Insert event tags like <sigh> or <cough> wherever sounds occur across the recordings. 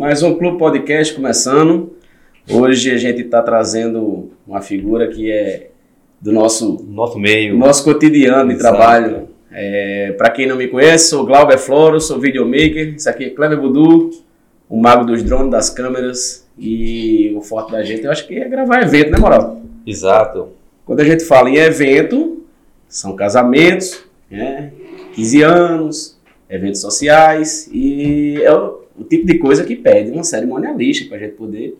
mais um Clube Podcast começando. Hoje a gente está trazendo uma figura que é do nosso, nosso meio, nosso cotidiano de trabalho. É, Para quem não me conhece, sou Glauber Floro, sou videomaker. Isso aqui é Cleber Budu, o mago dos drones, das câmeras. E o forte da gente, eu acho que é gravar evento, né, Moral? Exato. Quando a gente fala em evento, são casamentos, né? 15 anos, eventos sociais e é o, tipo de coisa que pede uma cerimonialista para a gente poder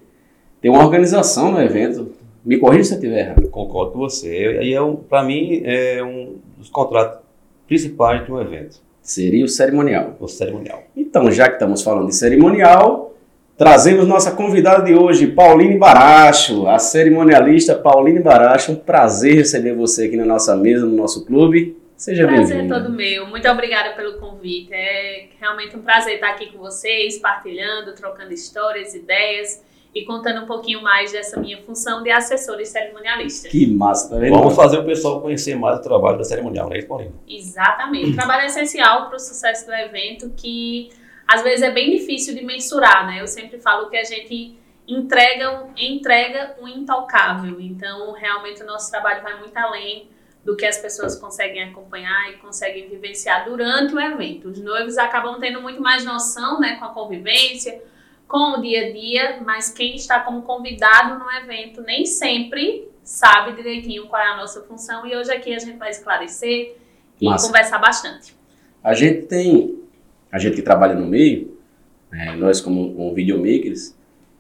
ter uma organização no evento. Me corrija se eu estiver errado. Concordo com você. E é um, para mim é um dos contratos principais de um evento. Seria o cerimonial. O cerimonial. Então, já que estamos falando de cerimonial, trazemos nossa convidada de hoje, Pauline Baracho, a cerimonialista Pauline Baracho. Um prazer receber você aqui na nossa mesa, no nosso clube. Seja bem-vindo. Prazer é todo meu. Muito obrigada pelo convite. É realmente um prazer estar aqui com vocês, partilhando, trocando histórias, ideias e contando um pouquinho mais dessa minha função de assessora e cerimonialista. Que massa, tá vendo? Vamos fazer o pessoal conhecer mais o trabalho da cerimonial, não é isso, Paulinho? Exatamente. O trabalho é essencial para o sucesso do evento, que às vezes é bem difícil de mensurar, né? Eu sempre falo que a gente entrega, entrega um intocável. Então, realmente, o nosso trabalho vai muito além do que as pessoas conseguem acompanhar e conseguem vivenciar durante o evento. Os noivos acabam tendo muito mais noção, né, com a convivência, com o dia a dia, mas quem está como convidado no evento nem sempre sabe direitinho qual é a nossa função e hoje aqui a gente vai esclarecer e Massa. conversar bastante. A gente tem, a gente que trabalha no meio, né, nós como, como videomakers,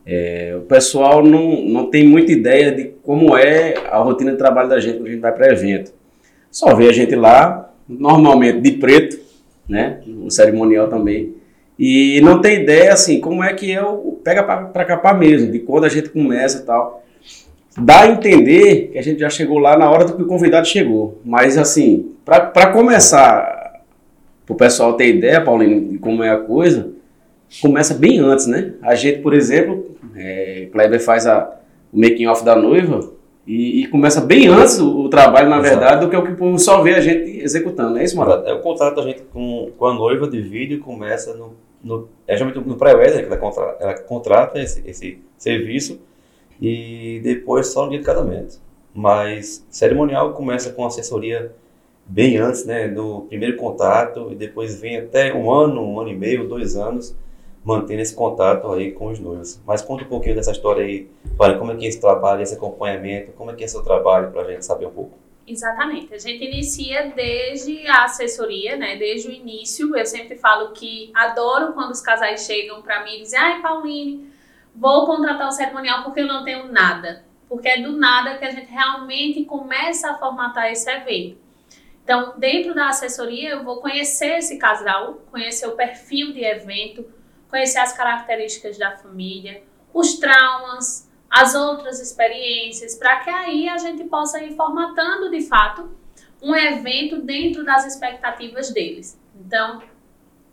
é, o pessoal não, não tem muita ideia de como é a rotina de trabalho da gente quando a gente vai para evento. Só vê a gente lá, normalmente de preto, né? O cerimonial também. E não tem ideia, assim, como é que é o pega para capar mesmo, de quando a gente começa e tal. Dá a entender que a gente já chegou lá na hora do que o convidado chegou. Mas, assim, para começar, para o pessoal ter ideia, Paulinho, de como é a coisa, começa bem antes, né? A gente, por exemplo, é, Kleber faz a, o making off da noiva e, e, começa bem antes o, o trabalho, na Exato. verdade, do que o que o povo só vê a gente executando, é isso, mano? É o contrato da gente com, com a noiva de vídeo começa no, no é geralmente no pré-wedding que ela contrata, ela contrata esse, esse serviço e depois só no dia de casamento. Mas cerimonial começa com assessoria bem antes, né, do primeiro contato e depois vem até um ano, um ano e meio, dois anos mantendo esse contato aí com os noivos. Mas conta um pouquinho dessa história aí, para como é que é esse trabalho, esse acompanhamento, como é que é seu trabalho, para a gente saber um pouco. Exatamente. A gente inicia desde a assessoria, né? Desde o início. Eu sempre falo que adoro quando os casais chegam para mim e dizem: "Ai, Pauline, vou contratar o cerimonial porque eu não tenho nada". Porque é do nada que a gente realmente começa a formatar esse evento. Então, dentro da assessoria, eu vou conhecer esse casal, conhecer o perfil de evento, conhecer as características da família, os traumas, as outras experiências, para que aí a gente possa ir formatando de fato um evento dentro das expectativas deles. Então,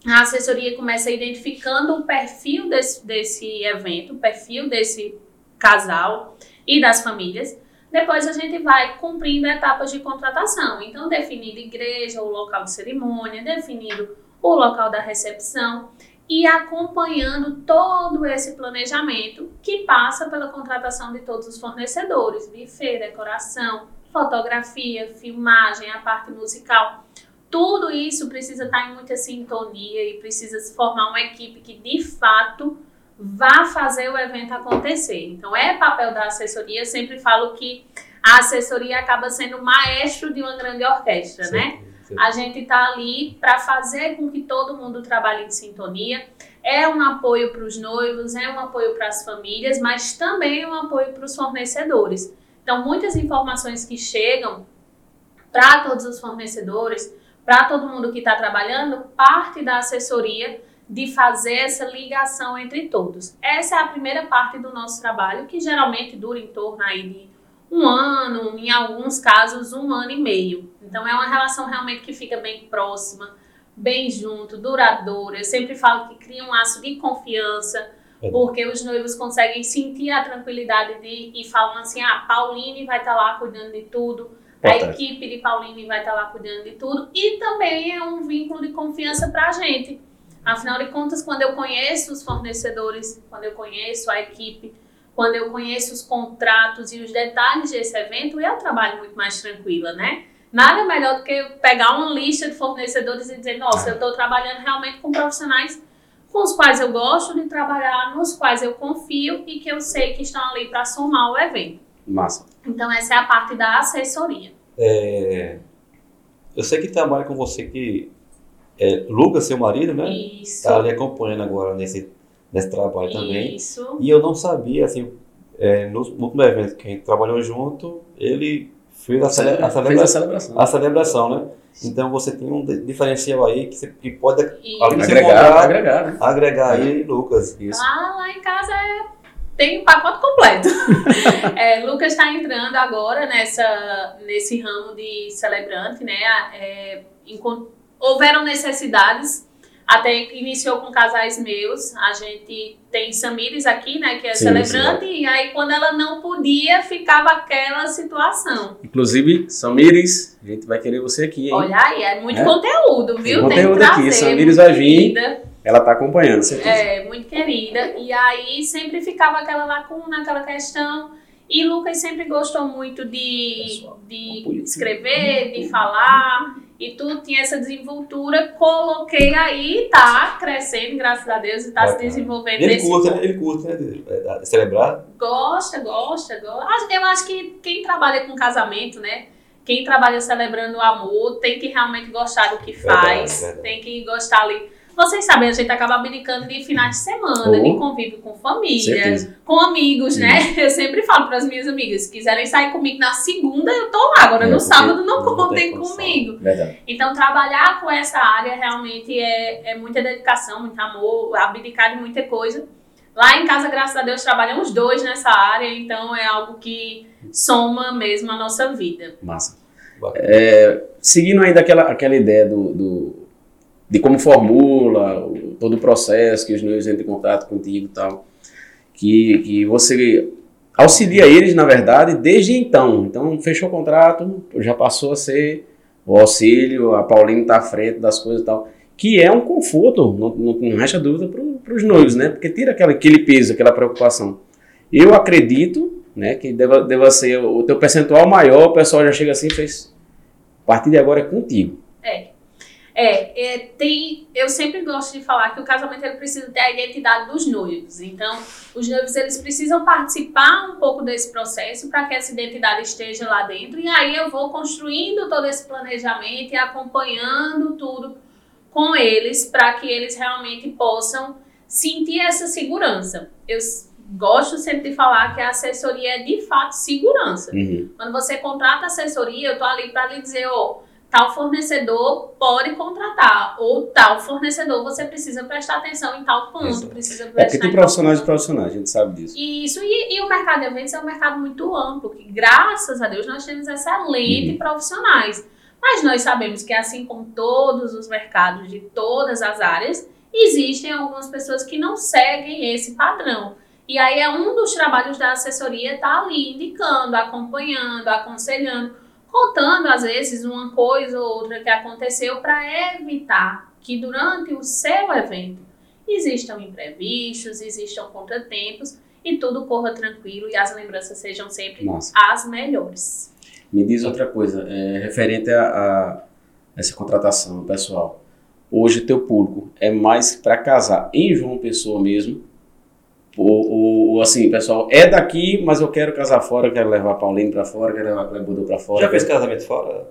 a assessoria começa identificando o perfil desse, desse evento, o perfil desse casal e das famílias. Depois a gente vai cumprindo etapas de contratação. Então, definindo igreja, o local de cerimônia, definindo o local da recepção e acompanhando todo esse planejamento que passa pela contratação de todos os fornecedores, buffet, decoração, fotografia, filmagem, a parte musical. Tudo isso precisa estar em muita sintonia e precisa se formar uma equipe que de fato vá fazer o evento acontecer. Então é papel da assessoria, eu sempre falo que a assessoria acaba sendo o maestro de uma grande orquestra, Sim. né? A gente está ali para fazer com que todo mundo trabalhe em sintonia. É um apoio para os noivos, é um apoio para as famílias, mas também é um apoio para os fornecedores. Então, muitas informações que chegam para todos os fornecedores, para todo mundo que está trabalhando, parte da assessoria de fazer essa ligação entre todos. Essa é a primeira parte do nosso trabalho, que geralmente dura em torno aí de um ano, em alguns casos, um ano e meio. Então é uma relação realmente que fica bem próxima, bem junto, duradoura. Eu sempre falo que cria um laço de confiança, é. porque os noivos conseguem sentir a tranquilidade de e falam assim: ah, Pauline vai estar tá lá cuidando de tudo, a equipe de Pauline vai estar tá lá cuidando de tudo, e também é um vínculo de confiança para a gente. Afinal de contas, quando eu conheço os fornecedores, quando eu conheço a equipe, quando eu conheço os contratos e os detalhes desse evento, eu trabalho muito mais tranquila, né? Nada melhor do que pegar uma lista de fornecedores e dizer, nossa, eu estou trabalhando realmente com profissionais com os quais eu gosto de trabalhar, nos quais eu confio e que eu sei que estão ali para somar o evento. Massa. Então, essa é a parte da assessoria. É, eu sei que trabalha com você que é Lucas, seu marido, né? Isso. Tá ali acompanhando agora nesse, nesse trabalho também. Isso. E eu não sabia, assim, é, no último evento que a gente trabalhou junto, ele fez a, cele, a, Fez celebra- a celebração. a celebração, né? Então você tem um di- diferencial aí que, você, que pode E Agregar, comprar, agregar, né? agregar aí, Lucas. Isso. lá, lá em casa é- tem um pacote completo. <laughs> é, Lucas está entrando agora nessa, nesse ramo de celebrante, né? É, encont- houveram necessidades, até iniciou com casais meus. A gente tem Samires aqui, né? Que é Sim, celebrante, e aí quando ela não podia, ficava aquela situação. Inclusive, Samires, a gente vai querer você aqui, hein? Olha aí, é muito É? conteúdo, viu? Tem conteúdo aqui, Samires vai vir. Ela tá acompanhando, certeza. É, muito querida. E aí sempre ficava aquela lacuna, aquela questão. E Lucas sempre gostou muito de, Pessoal, de escrever, de falar. E tudo tinha essa desenvoltura. Coloquei aí, tá crescendo, graças a Deus, e tá se desenvolvendo E ele ponto. né? Ele curte, né? celebrar. Gosta, gosta, gosta. Eu acho que quem trabalha com casamento, né? Quem trabalha celebrando o amor tem que realmente gostar do que Verdade, faz. verdade. Tem que gostar ali. Vocês sabem, a gente acaba abdicando de finais de semana, Oh. de convívio com família, Certeza. com amigos, né? Eu sempre falo para as minhas amigas, se quiserem sair comigo na segunda, eu tô lá. Agora É, no sábado não, não contem comigo. Verdade. Então, trabalhar com essa área realmente é, é muita dedicação, muito amor, abdicar de muita coisa. Lá em casa, graças a Deus, trabalhamos dois nessa área, então é algo que soma mesmo a nossa vida. Massa. É, seguindo ainda aquela, aquela ideia do, do- de como formula, todo o processo, que os noivos entram em contato contigo e tal, que, que você auxilia eles, na verdade, desde então. Então, fechou o contrato, já passou a ser o auxílio, a Paulina está à frente das coisas e tal, que é um conforto, não, não, não resta dúvida, para os noivos, né? Porque tira aquela, aquele peso, aquela preocupação. Eu acredito né, que deva, deva ser o teu percentual maior, o pessoal já chega assim e fez, a partir de agora é contigo. É, é, tem, eu sempre gosto de falar que o casamento ele precisa ter a identidade dos noivos. Então, os noivos eles precisam participar um pouco desse processo para que essa identidade esteja lá dentro. E aí eu vou construindo todo esse planejamento e acompanhando tudo com eles para que eles realmente possam sentir essa segurança. Eu gosto sempre de falar que a assessoria é de fato segurança. Uhum. Quando você contrata assessoria, eu tô ali para lhe dizer, ó, tal fornecedor pode contratar, ou tal fornecedor você precisa prestar atenção em tal ponto, precisa É prestar porque tem profissionais e ponto. profissionais, a gente sabe disso. Isso, e, e o mercado de eventos é um mercado muito amplo, que graças a Deus nós temos excelentes Uhum. profissionais. Mas nós sabemos que assim como todos os mercados de todas as áreas, existem algumas pessoas que não seguem esse padrão. E aí é um dos trabalhos da assessoria estar ali indicando, acompanhando, aconselhando, contando às vezes uma coisa ou outra que aconteceu para evitar que durante o seu evento existam imprevistos, existam contratempos e tudo corra tranquilo e as lembranças sejam sempre Massa. as melhores. Me diz outra coisa, é, referente a, a essa contratação pessoal. Hoje teu público é mais para casar em João Pessoa mesmo? Ou, ou assim, pessoal, é daqui, mas eu quero casar fora, quero levar Paulinho para fora, quero levar Clebudo para fora. Já fez quero- casamento fora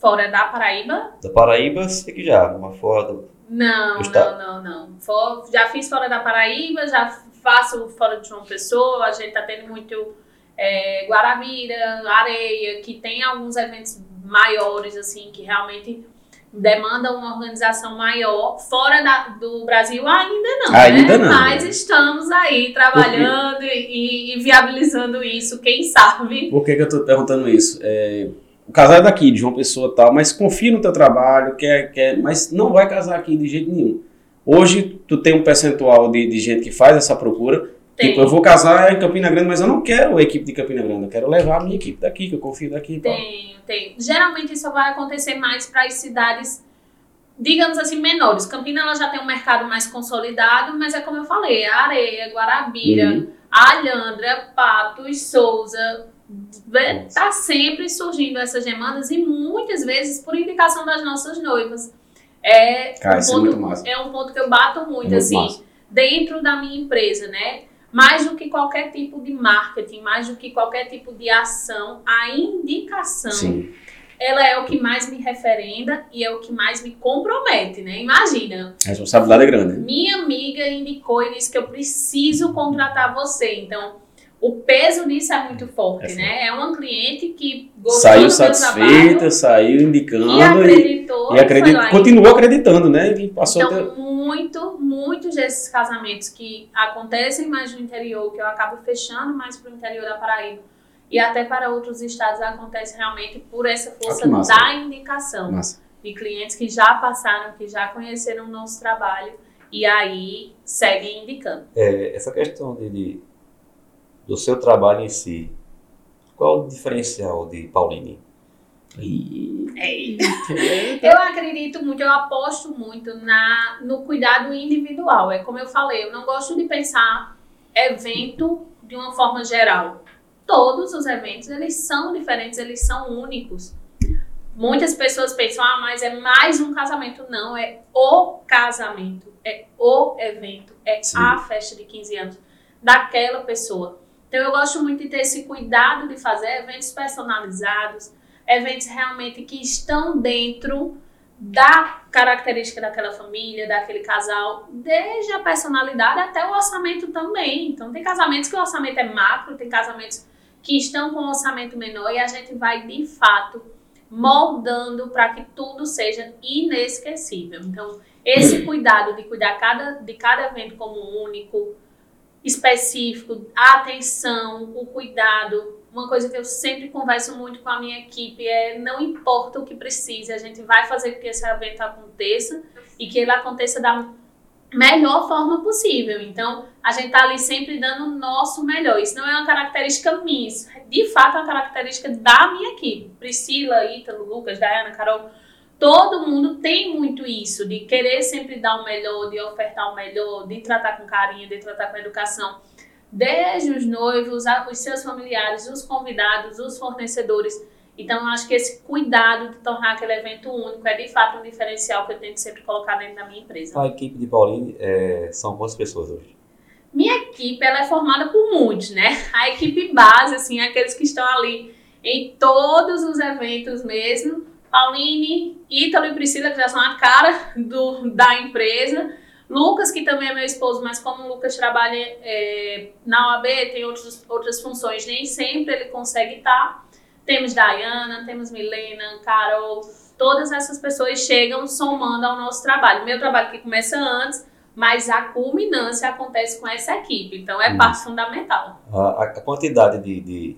Fora da Paraíba? da Paraíba? Sei que já, mas fora do... Não, Está- não, não, não. For- já fiz fora da Paraíba, já faço fora de João Pessoa, a gente tá tendo muito é, Guarabira, Areia, que tem alguns eventos maiores, assim, que realmente demandam uma organização maior. Fora da- do Brasil ainda não, Ainda né? não. Mas estamos aí trabalhando e, e viabilizando isso, quem sabe. Por que, que eu tô perguntando isso? É, o casal é daqui, de João Pessoa tal, mas confia no teu trabalho, quer, quer, mas não vai casar aqui de jeito nenhum. Hoje, tu tem um percentual de, de gente que faz essa procura. Tem. Tipo, eu vou casar em Campina Grande, mas eu não quero a equipe de Campina Grande, eu quero levar a minha equipe daqui, que eu confio daqui. tal. Tenho, tenho. Geralmente isso vai acontecer mais para as cidades digamos assim, menores. Campina ela já tem um mercado mais consolidado, mas é como eu falei, é Areia, Guarabira, Uhum. Alhandra, Patos, Souza, tá sempre surgindo essas demandas e muitas vezes por indicação das nossas noivas. É Cara, um é ponto, muito massa. é um ponto que eu bato muito, Muito assim, massa. dentro da minha empresa, né? Mais do que qualquer tipo de marketing, mais do que qualquer tipo de ação, a indicação Sim. ela é o que mais me referenda e é o que mais me compromete, né? Imagina, A responsabilidade é grande. minha amiga indicou e disse que eu preciso contratar você. Então, o peso nisso é muito forte, É né? É uma cliente que gostou Saiu do meu satisfeita, trabalho saiu indicando e acreditou. e e e- continua acreditando, né? E passou ter- Então, muito, muitos desses casamentos que acontecem mais no interior, que eu acabo fechando mais para o interior da Paraíba, e até para outros estados, acontece realmente por essa força que massa. da indicação. Massa. de clientes que já passaram, que já conheceram o nosso trabalho e aí seguem indicando. É, essa questão de, de- do seu trabalho em si, qual o diferencial de Pauline? Ih, Eu acredito muito, eu aposto muito na, no cuidado individual. É como eu falei, eu não gosto de pensar evento de uma forma geral. Todos os eventos, eles são diferentes, eles são únicos. Muitas pessoas pensam, ah, mas é mais um casamento. Não, é o casamento, é o evento, é Sim. a festa de 15 anos daquela pessoa. Então eu gosto muito de ter esse cuidado de fazer eventos personalizados, eventos realmente que estão dentro da característica daquela família, daquele casal, desde a personalidade até o orçamento também. Então tem casamentos que o orçamento é macro, tem casamentos que estão com um orçamento menor e a gente vai de fato moldando para que tudo seja inesquecível. Então, esse cuidado de cuidar cada, de cada evento como único, específico, a atenção, o cuidado. Uma coisa que eu sempre converso muito com a minha equipe é não importa o que precise, a gente vai fazer com que esse evento aconteça e que ele aconteça da melhor forma possível. Então, a gente tá ali sempre dando o nosso melhor. Isso não é uma característica minha, isso de fato é uma característica da minha equipe. Priscila, Ítalo, Lucas, Diana, Carol, todo mundo tem muito isso, de querer sempre dar o melhor, de ofertar o melhor, de tratar com carinho, de tratar com educação. Desde os noivos, os seus familiares, os convidados, os fornecedores. Então, eu acho que esse cuidado de tornar aquele evento único é de fato um diferencial que eu tento sempre colocar dentro da minha empresa. A equipe de Pauline é, são quantas pessoas hoje? Minha equipe ela é formada por muitos, né? A equipe base, assim, aqueles que estão ali em todos os eventos mesmo. Pauline, Ítalo e Priscila, que já são a cara do, da empresa. Lucas, que também é meu esposo, mas como o Lucas trabalha é, na OAB, tem outros, outras funções, nem sempre ele consegue estar. Temos Dayana, temos Milena, Carol, todas essas pessoas chegam somando ao nosso trabalho. Meu trabalho que começa antes, mas a culminância acontece com essa equipe, então é Hum. parte fundamental. A, a- a quantidade de, de,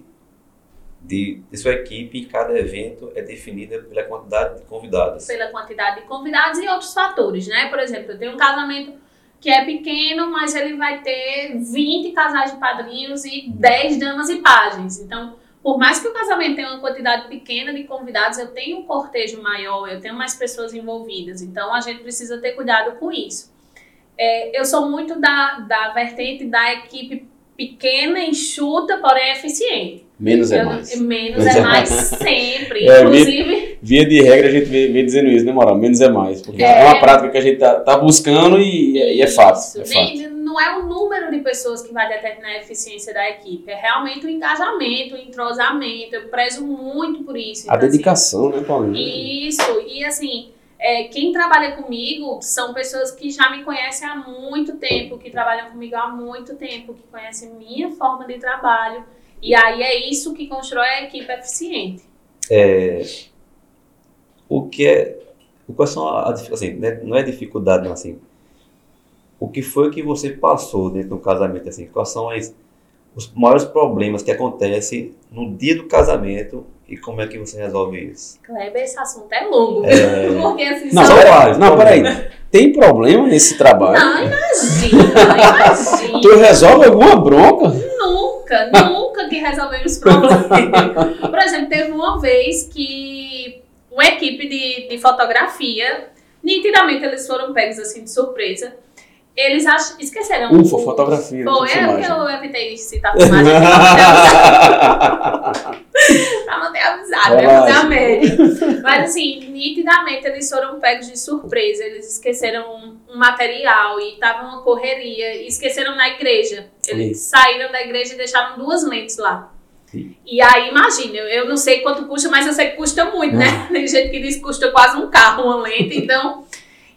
de, de sua equipe em cada evento é definida pela quantidade de convidados. Pela quantidade de convidados e outros fatores, né? Por exemplo, eu tenho um casamento que é pequeno, mas ele vai ter 20 casais de padrinhos e 10 damas e pajens. Então, por mais que o casamento tenha uma quantidade pequena de convidados, eu tenho um cortejo maior, eu tenho mais pessoas envolvidas. Então, a gente precisa ter cuidado com isso. É, eu sou muito da, da vertente da equipe pequena, enxuta, porém eficiente. Menos é mais. Menos Menos é é mais sempre. <laughs> É, Inclusive, Via de regra, a gente vem, vem dizendo isso, né, Moral? Menos é mais. Porque é, É. uma prática que a gente tá, tá buscando e, e é fato. Isso. É. Nem- não é o número de pessoas que vai determinar a eficiência da equipe, é realmente o engajamento, o entrosamento. Eu prezo muito por isso. A Então, assim, dedicação, né, Paulinho? Isso, e assim, é, quem trabalha comigo são pessoas que já me conhecem há muito tempo, que trabalham comigo há muito tempo, que conhecem minha forma de trabalho. E aí é isso que constrói a equipe eficiente. É, o que é. Quais são a, a dif- assim, né, não é dificuldade, não, assim. O que foi que você passou dentro do casamento, assim? Quais são as, os maiores problemas que acontecem no dia do casamento e como é que você resolve isso? Kleber, esse assunto é longo, É. <laughs> Porque assim, Não, só- peraí, não, peraí. Tem problema nesse trabalho? Não, imagina, imagina. Tu resolve alguma bronca? Nunca, nunca que resolvemos problemas. Por exemplo, teve uma vez que uma equipe de, de fotografia Nitidamente eles foram pegos assim de surpresa. Eles ach... esqueceram. Ufa, o... fotografia. Foi, é porque eu evitei citar filmagem pra manter <laughs> amizade, <laughs> né? Fazer a média. Mas assim, nitidamente eles foram pegos de surpresa. Eles esqueceram um, um material e tava uma correria. E esqueceram na igreja. Eles Sim. saíram da igreja e deixaram duas lentes lá. Sim. E aí, imagina, eu não sei quanto custa, mas eu sei que custa muito, né? <laughs> Tem gente que diz que custa quase um carro, uma lente, então.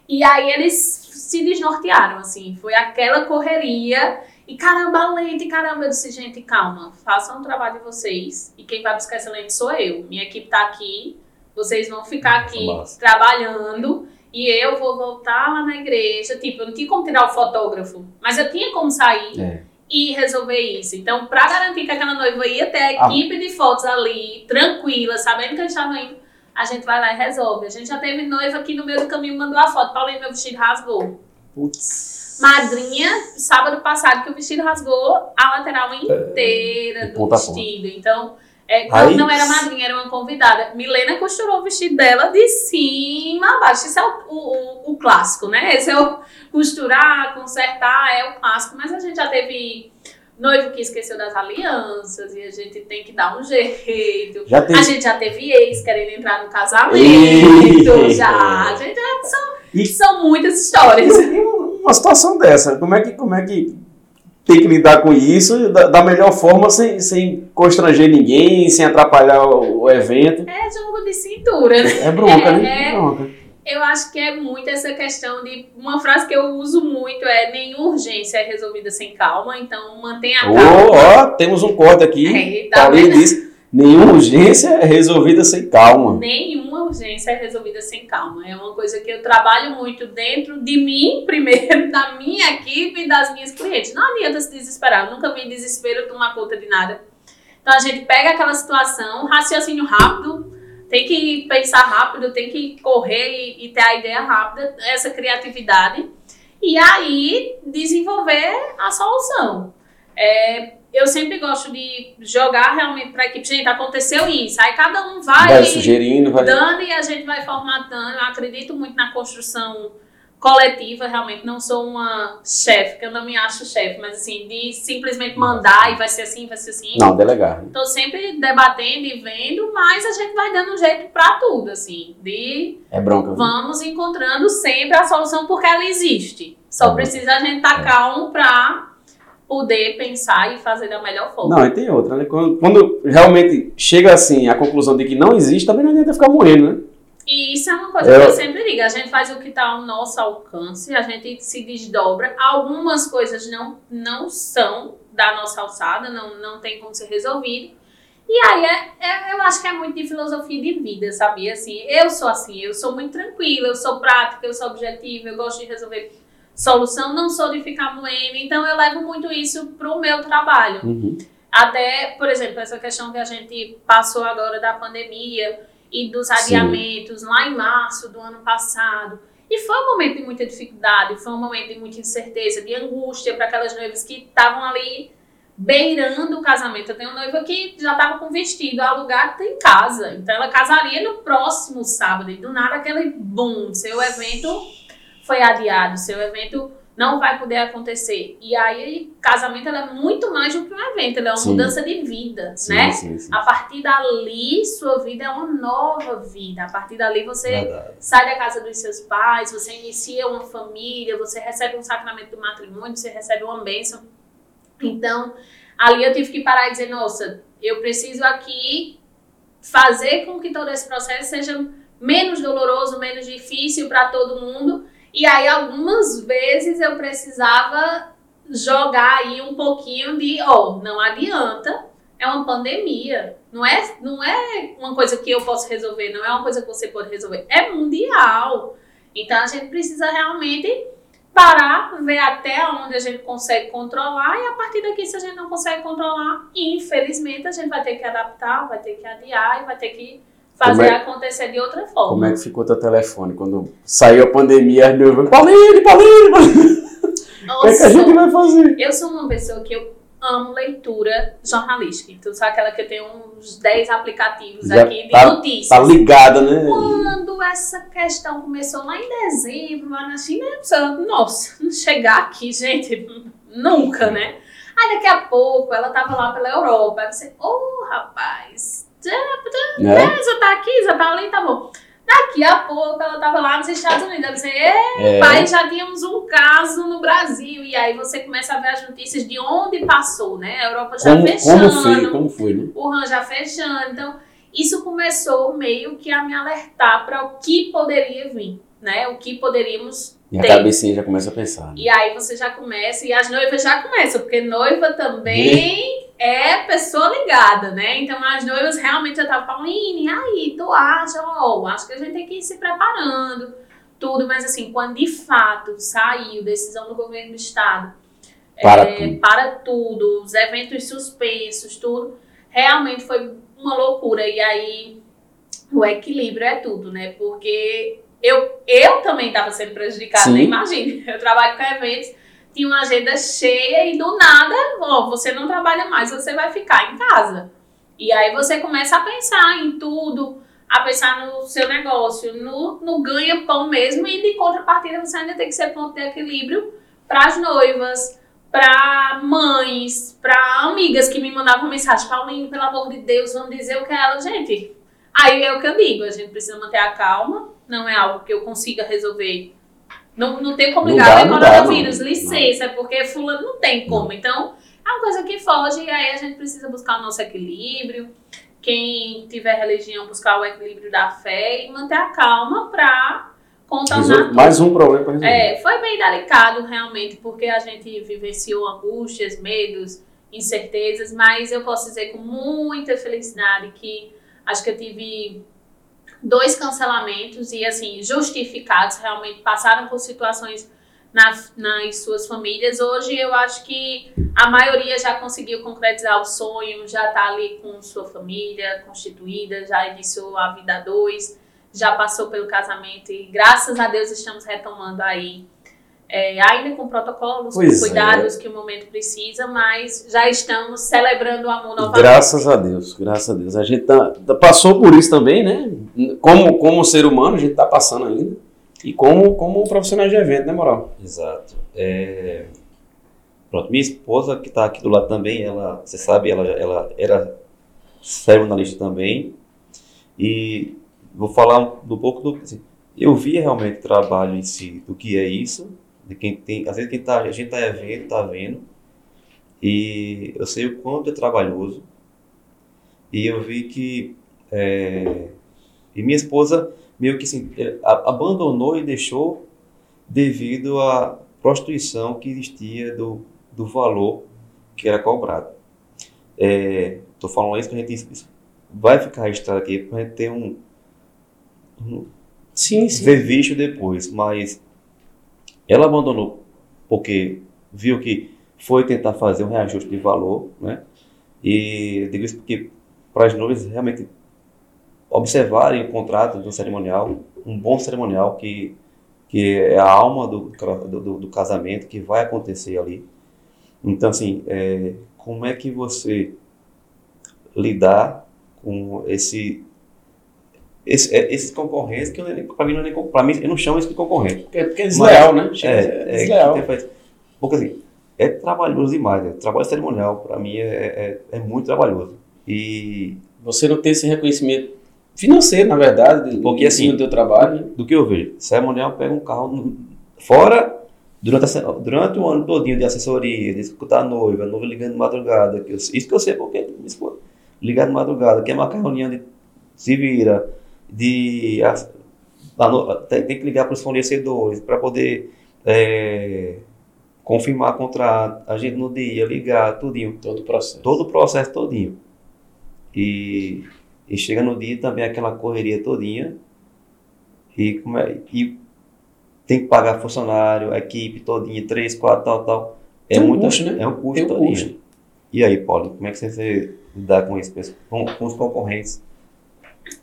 E aí eles se desnortearam, assim. Foi aquela correria. E caramba, a lente, caramba, eu disse, gente, calma, façam o trabalho de vocês. E quem vai buscar essa lente sou eu. Minha equipe tá aqui, vocês vão ficar aqui Nossa. trabalhando. E eu vou voltar lá na igreja. Tipo, eu não tinha como tirar o fotógrafo, mas eu tinha como sair. É e resolver isso. Então, para garantir que aquela noiva ia ter a ah. equipe ah. de fotos ali, tranquila, sabendo que gente estava indo, a gente vai lá e resolve. A gente já teve noiva aqui no meio do caminho, mandou a foto. Paulinho, meu vestido rasgou. Putz. Madrinha, sábado passado, que o vestido rasgou a lateral inteira é, do vestido. Então, é, não, não, era madrinha, era uma convidada. Milena costurou o vestido dela de cima a baixo. Isso é o, o, o, clássico, né? Esse é o costurar, consertar, é o clássico. Mas a gente já teve noivo que esqueceu das alianças e a gente tem que dar um jeito. Teve... A gente já teve ex querendo entrar no casamento. Eita. Já. A gente já são, e... são muitas histórias. E uma situação dessa, como é que, como é que tem que lidar com isso da, da, melhor forma, sem, sem constranger ninguém, sem atrapalhar o, o evento. É jogo de cintura, né? É bronca, é, né? É bronca. Eu acho que é muito essa questão de. Uma frase que eu uso muito é: nenhuma urgência é resolvida sem calma, então mantenha a calma. Ó, oh, temos um corte aqui. É, tá disse: Nenhuma urgência é resolvida sem calma. Nenhuma urgência é resolvida sem calma. É uma coisa que eu trabalho muito dentro de mim, <laughs> primeiro, da minha equipe e das minhas clientes. Não adianta se desesperar. Eu nunca vi desespero tomar conta de nada. Então a gente pega aquela situação, raciocínio rápido, tem que pensar rápido, tem que correr e, e ter a ideia rápida, essa criatividade. E aí desenvolver a solução. É, eu sempre gosto de jogar realmente para a equipe. Gente, aconteceu isso. Aí cada um vai, vai sugerindo, vai dando e a gente vai formatando. Eu acredito muito na construção coletiva, realmente. Não sou uma chefe, que eu não me acho chefe, mas assim, de simplesmente mandar e vai ser assim, vai ser assim. Não, delegar. Estou sempre debatendo e vendo, mas a gente vai dando um jeito para tudo, assim. De é bronca. Vamos encontrando sempre a solução porque ela existe. Só é precisa a gente estar tá é. calmo para poder pensar e fazer da melhor forma. Não, e tem outra, né? Quando, quando, realmente chega assim a conclusão de que não existe, também não adianta ficar morrendo, né? E isso é uma coisa eu... que eu sempre digo, a gente faz o que está ao nosso alcance, a gente se desdobra. Algumas coisas não, não são da nossa alçada, não, não tem como ser resolvido. E aí, é, é, eu acho que é muito de filosofia de vida, sabia? Assim, eu sou assim, eu sou muito tranquila, eu sou prática, eu sou objetiva, eu gosto de resolver solução, não sou de ficar moendo, então eu levo muito isso para o meu trabalho. Uhum. Até, por exemplo, essa questão que a gente passou agora da pandemia e dos adiamentos Sim. lá em março do ano passado. E foi um momento de muita dificuldade, foi um momento de muita incerteza, de angústia para aquelas noivas que estavam ali beirando o casamento. Eu tenho uma noiva que já estava com vestido alugado em casa. Então ela casaria no próximo sábado. E do nada aquele boom, seu evento foi adiado, seu evento não vai poder acontecer. E aí, casamento é muito mais do que um evento, é uma sim. mudança de vida, sim, né? Sim, a partir dali, sua vida é uma nova vida. A partir dali, você Verdade. sai da casa dos seus pais, você inicia uma família, você recebe um sacramento do matrimônio, você recebe uma bênção. Então, ali eu tive que parar e dizer, nossa, eu preciso aqui fazer com que todo esse processo seja menos doloroso, menos difícil para todo mundo, e aí, algumas vezes eu precisava jogar aí um pouquinho de, ó, oh, não adianta, é uma pandemia. Não é, não é uma coisa que eu posso resolver, não é uma coisa que você pode resolver. É mundial. Então a gente precisa realmente parar, ver até onde a gente consegue controlar e a partir daqui, se a gente não consegue controlar, infelizmente a gente vai ter que adaptar, vai ter que adiar e vai ter que fazer é, acontecer de outra forma. Como é que ficou teu telefone quando saiu a pandemia? As duas, Pauline, Pauline, Pauline. O que, é que a gente vai fazer? Eu sou uma pessoa que eu amo leitura jornalística. Então, sabe aquela que eu tenho uns 10 aplicativos Já aqui de tá, notícias. Tá ligada, né? Quando essa questão começou lá em dezembro, lá na China, eu pensava, nossa, não chegar aqui, gente, nunca, né? Aí daqui a pouco ela tava lá pela Europa. Aí você, ô oh, rapaz, Né? já tá aqui, já tá ali, tá bom. Daqui a pouco ela tava lá nos Estados Unidos. Aí você, É. pai, já tínhamos um caso no Brasil. E aí você começa a ver as notícias de onde passou, né? A Europa já Como, fechando como foi? Como foi, né? o RAM já fechando. Então, isso começou meio que a me alertar para o que poderia vir, né? O que poderíamos E a cabecinha já começa a pensar. né? E aí você já começa, e as noivas já começam, porque noiva também é pessoa ligada, né? Então as noivas realmente já estavam, Pauline, e aí, tu acha? Ó, acho que a gente tem que ir se preparando, tudo, mas assim, quando de fato saiu decisão do governo do estado Para é, tudo. para tudo, os eventos suspensos, tudo, realmente foi uma loucura. E aí o equilíbrio é tudo, né? Porque eu, eu também estava sendo prejudicada, Sim. Imagine, <laughs> eu trabalho com eventos, tinha uma agenda cheia e do nada, ó, você não trabalha mais, você vai ficar em casa. E aí você começa a pensar em tudo, a pensar no seu negócio, no, no ganha-pão mesmo, e de contrapartida você ainda tem que ser ponto de equilíbrio para as noivas, para mães, para amigas que me mandavam mensagem, Paulinho, pelo amor de Deus, vamos dizer o que é ela, gente. Aí é o que eu digo, a gente precisa manter a calma, não é algo que eu consiga resolver. Não, não tem como Não ligar, é não coronavírus, não. licença, porque fulano não tem como. Então, é uma coisa que foge e aí a gente precisa buscar o nosso equilíbrio. Quem tiver religião, buscar o equilíbrio da fé e manter a calma para contornar. Mais um problema para resolver. É, foi bem delicado realmente, porque a gente vivenciou angústias, medos, incertezas, mas eu posso dizer com muita felicidade que acho que eu tive dois cancelamentos e assim, justificados, realmente passaram por situações na- nas suas famílias. Hoje eu acho que a maioria já conseguiu concretizar o sonho, já está ali com sua família constituída, já iniciou a vida a dois já passou pelo casamento e graças a Deus estamos retomando aí. É, ainda com protocolos, Pois com é. cuidados que o momento precisa, mas já estamos celebrando o amor novamente. Graças a Deus, graças a Deus. A gente tá, tá- passou por isso também, né? Como, como ser humano, a gente tá passando ainda. E como, como profissional de evento, né, Moral? Exato. É, Pronto, minha esposa que está aqui do lado também, ela, você sabe, ela, ela era cerimonialista também. E vou falar um, um pouco do. Assim, eu via realmente o trabalho em si, do que é isso, de quem tem. Às vezes quem tá, a gente está vendo, está vendo. E eu sei o quanto é trabalhoso. E eu vi que. é, e minha esposa meio que assim, é, abandonou e deixou devido à prostituição que existia do, do valor que era cobrado. Estou falando isso para a gente isso vai ficar registrado aqui para a gente ter um, um Sim, ver visto depois, mas ela abandonou porque viu que foi tentar fazer um reajuste de valor, né? E digo isso porque para as noivas realmente observarem o contrato do cerimonial, um bom cerimonial que que é a alma do, do, do- do casamento que vai acontecer ali. Então, assim, é, como é que você lidar com esse, esse é, esses concorrentes que para mim não é nem para mim eu não chamo isso de concorrente. Porque, porque é desleal, né? É, é, que desleal. feito- porque assim, é trabalhoso demais. Né? Trabalho cerimonial para mim é, é, é muito trabalhoso. E Você não tem esse reconhecimento financeiro, na verdade, de- Porque, assim, do teu trabalho. né? do que eu vejo, cerimonial pega um carro fora durante, a durante o ano todinho de assessoria, de escutar a noiva, a noiva ligando de madrugada, que eu- isso que eu sei porque minha esposa ligar de madrugada, quer marcar reunião de se vira, de a- a no- tem, tem que ligar para os fornecedores para poder é, confirmar contrato, a gente no dia, ligar, tudinho, Todo o processo. todo o processo todinho. E, e chega no dia também aquela correria todinha. E, como é, e tem que pagar funcionário, equipe todinha, três, quatro, tal, tal. É Tem um muita- custo, né? É um custo Tem um todinho. custo. E aí, Paulo, como é que você, você lidar com isso, com, com os concorrentes?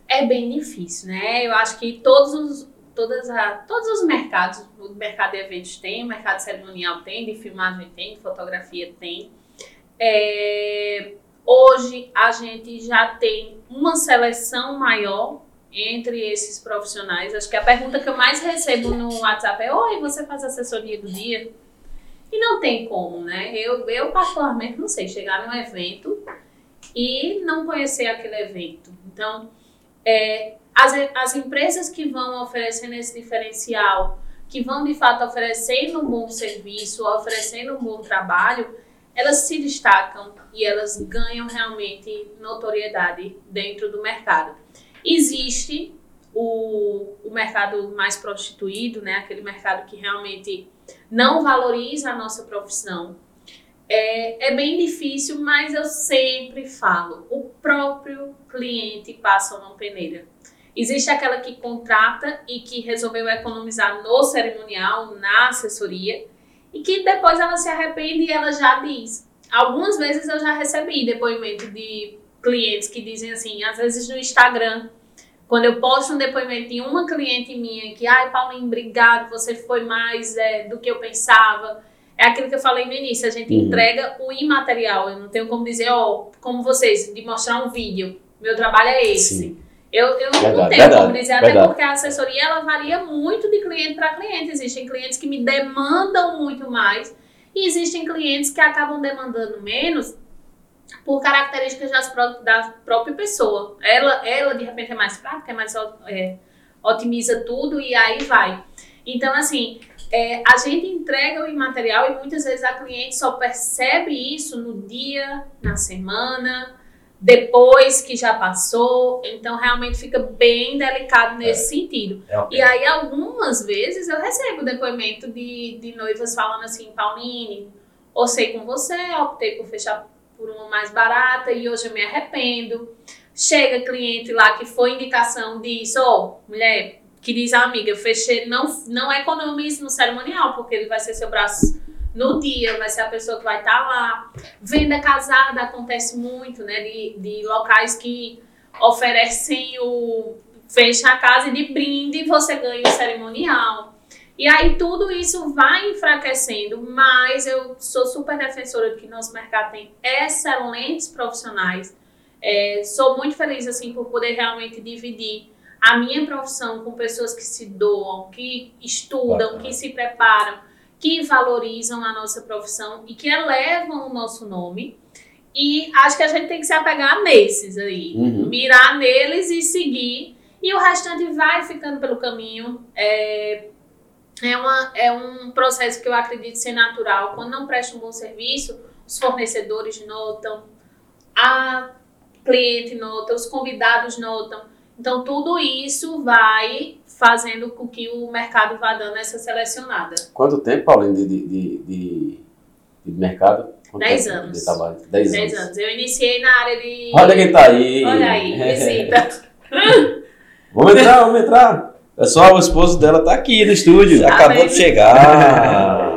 É bem difícil, né? Eu acho que todos os, todas a, todos os mercados, o mercado de eventos tem, o mercado cerimonial tem, de filmagem tem, de fotografia tem. É, hoje a gente já tem uma seleção maior entre esses profissionais. Acho que a pergunta que eu mais recebo no WhatsApp é: Oi, você faz assessoria do dia? E não tem como, né? Eu, eu particularmente, não sei, chegar num evento e não conhecer aquele evento. Então, é, as, as empresas que vão oferecendo esse diferencial, que vão de fato oferecendo um bom serviço, oferecendo um bom trabalho, elas se destacam e elas ganham realmente notoriedade dentro do mercado. Existe o, o mercado mais prostituído, né? aquele mercado que realmente não valoriza a nossa profissão. É, é bem difícil, mas eu sempre falo: o próprio cliente passa uma peneira. Existe aquela que contrata e que resolveu economizar no cerimonial, na assessoria, e que depois ela se arrepende e ela já diz. Algumas vezes eu já recebi depoimento de clientes que dizem assim, às vezes no Instagram, quando eu posto um depoimento de uma cliente minha que, ai, Paulinho, obrigado, você foi mais é, do que eu pensava. É aquilo que eu falei no início, a gente uhum. entrega o imaterial. Eu não tenho como dizer, ó, oh, como vocês, de mostrar um vídeo. Meu trabalho é esse. Sim. Eu, eu verdade, não tenho verdade, como dizer, verdade. até porque a assessoria ela varia muito de cliente para cliente. Existem clientes que me demandam muito mais e existem clientes que acabam demandando menos por características das, da própria pessoa. Ela, ela, de repente, é mais prática, é mais é, otimiza tudo e aí vai. Então, assim, é, a gente entrega o imaterial e muitas vezes a cliente só percebe isso no dia, na semana, depois que já passou. Então, realmente fica bem delicado nesse é. sentido. É. E aí, algumas vezes, eu recebo depoimento de, de noivas falando assim, Pauline, orcei com você, optei por fechar por uma mais barata e hoje eu me arrependo. Chega cliente lá que foi indicação disso, ó, oh, mulher, que diz amiga, fechei, não, não economize no cerimonial, porque ele vai ser seu braço no dia, vai ser a pessoa que vai estar tá lá. Venda casada acontece muito, né? De, de locais que oferecem o fecha a casa e de brinde você ganha o cerimonial. E aí tudo isso vai enfraquecendo, mas eu sou super defensora de que nosso mercado tem excelentes profissionais. É, sou muito feliz assim por poder realmente dividir a minha profissão com pessoas que se doam, que estudam, Bacana. que se preparam, que valorizam a nossa profissão e que elevam o nosso nome. E acho que a gente tem que se apegar nesses aí, uhum. mirar neles e seguir. E o restante vai ficando pelo caminho. É, é, uma, é um processo que eu acredito ser natural. Quando não presta um bom serviço, os fornecedores notam, a cliente nota, os convidados notam. Então, tudo isso vai fazendo com que o mercado vá dando essa selecionada. Quanto tempo, Paulinho, de, de, de, de mercado? Quanto Dez anos. De trabalho? Dez, Dez anos. anos. Eu iniciei na área de... Olha quem tá aí. Olha aí, visita. <laughs> vamos entrar, vamos entrar. Pessoal, o esposo dela tá aqui no estúdio. Acabou de chegar.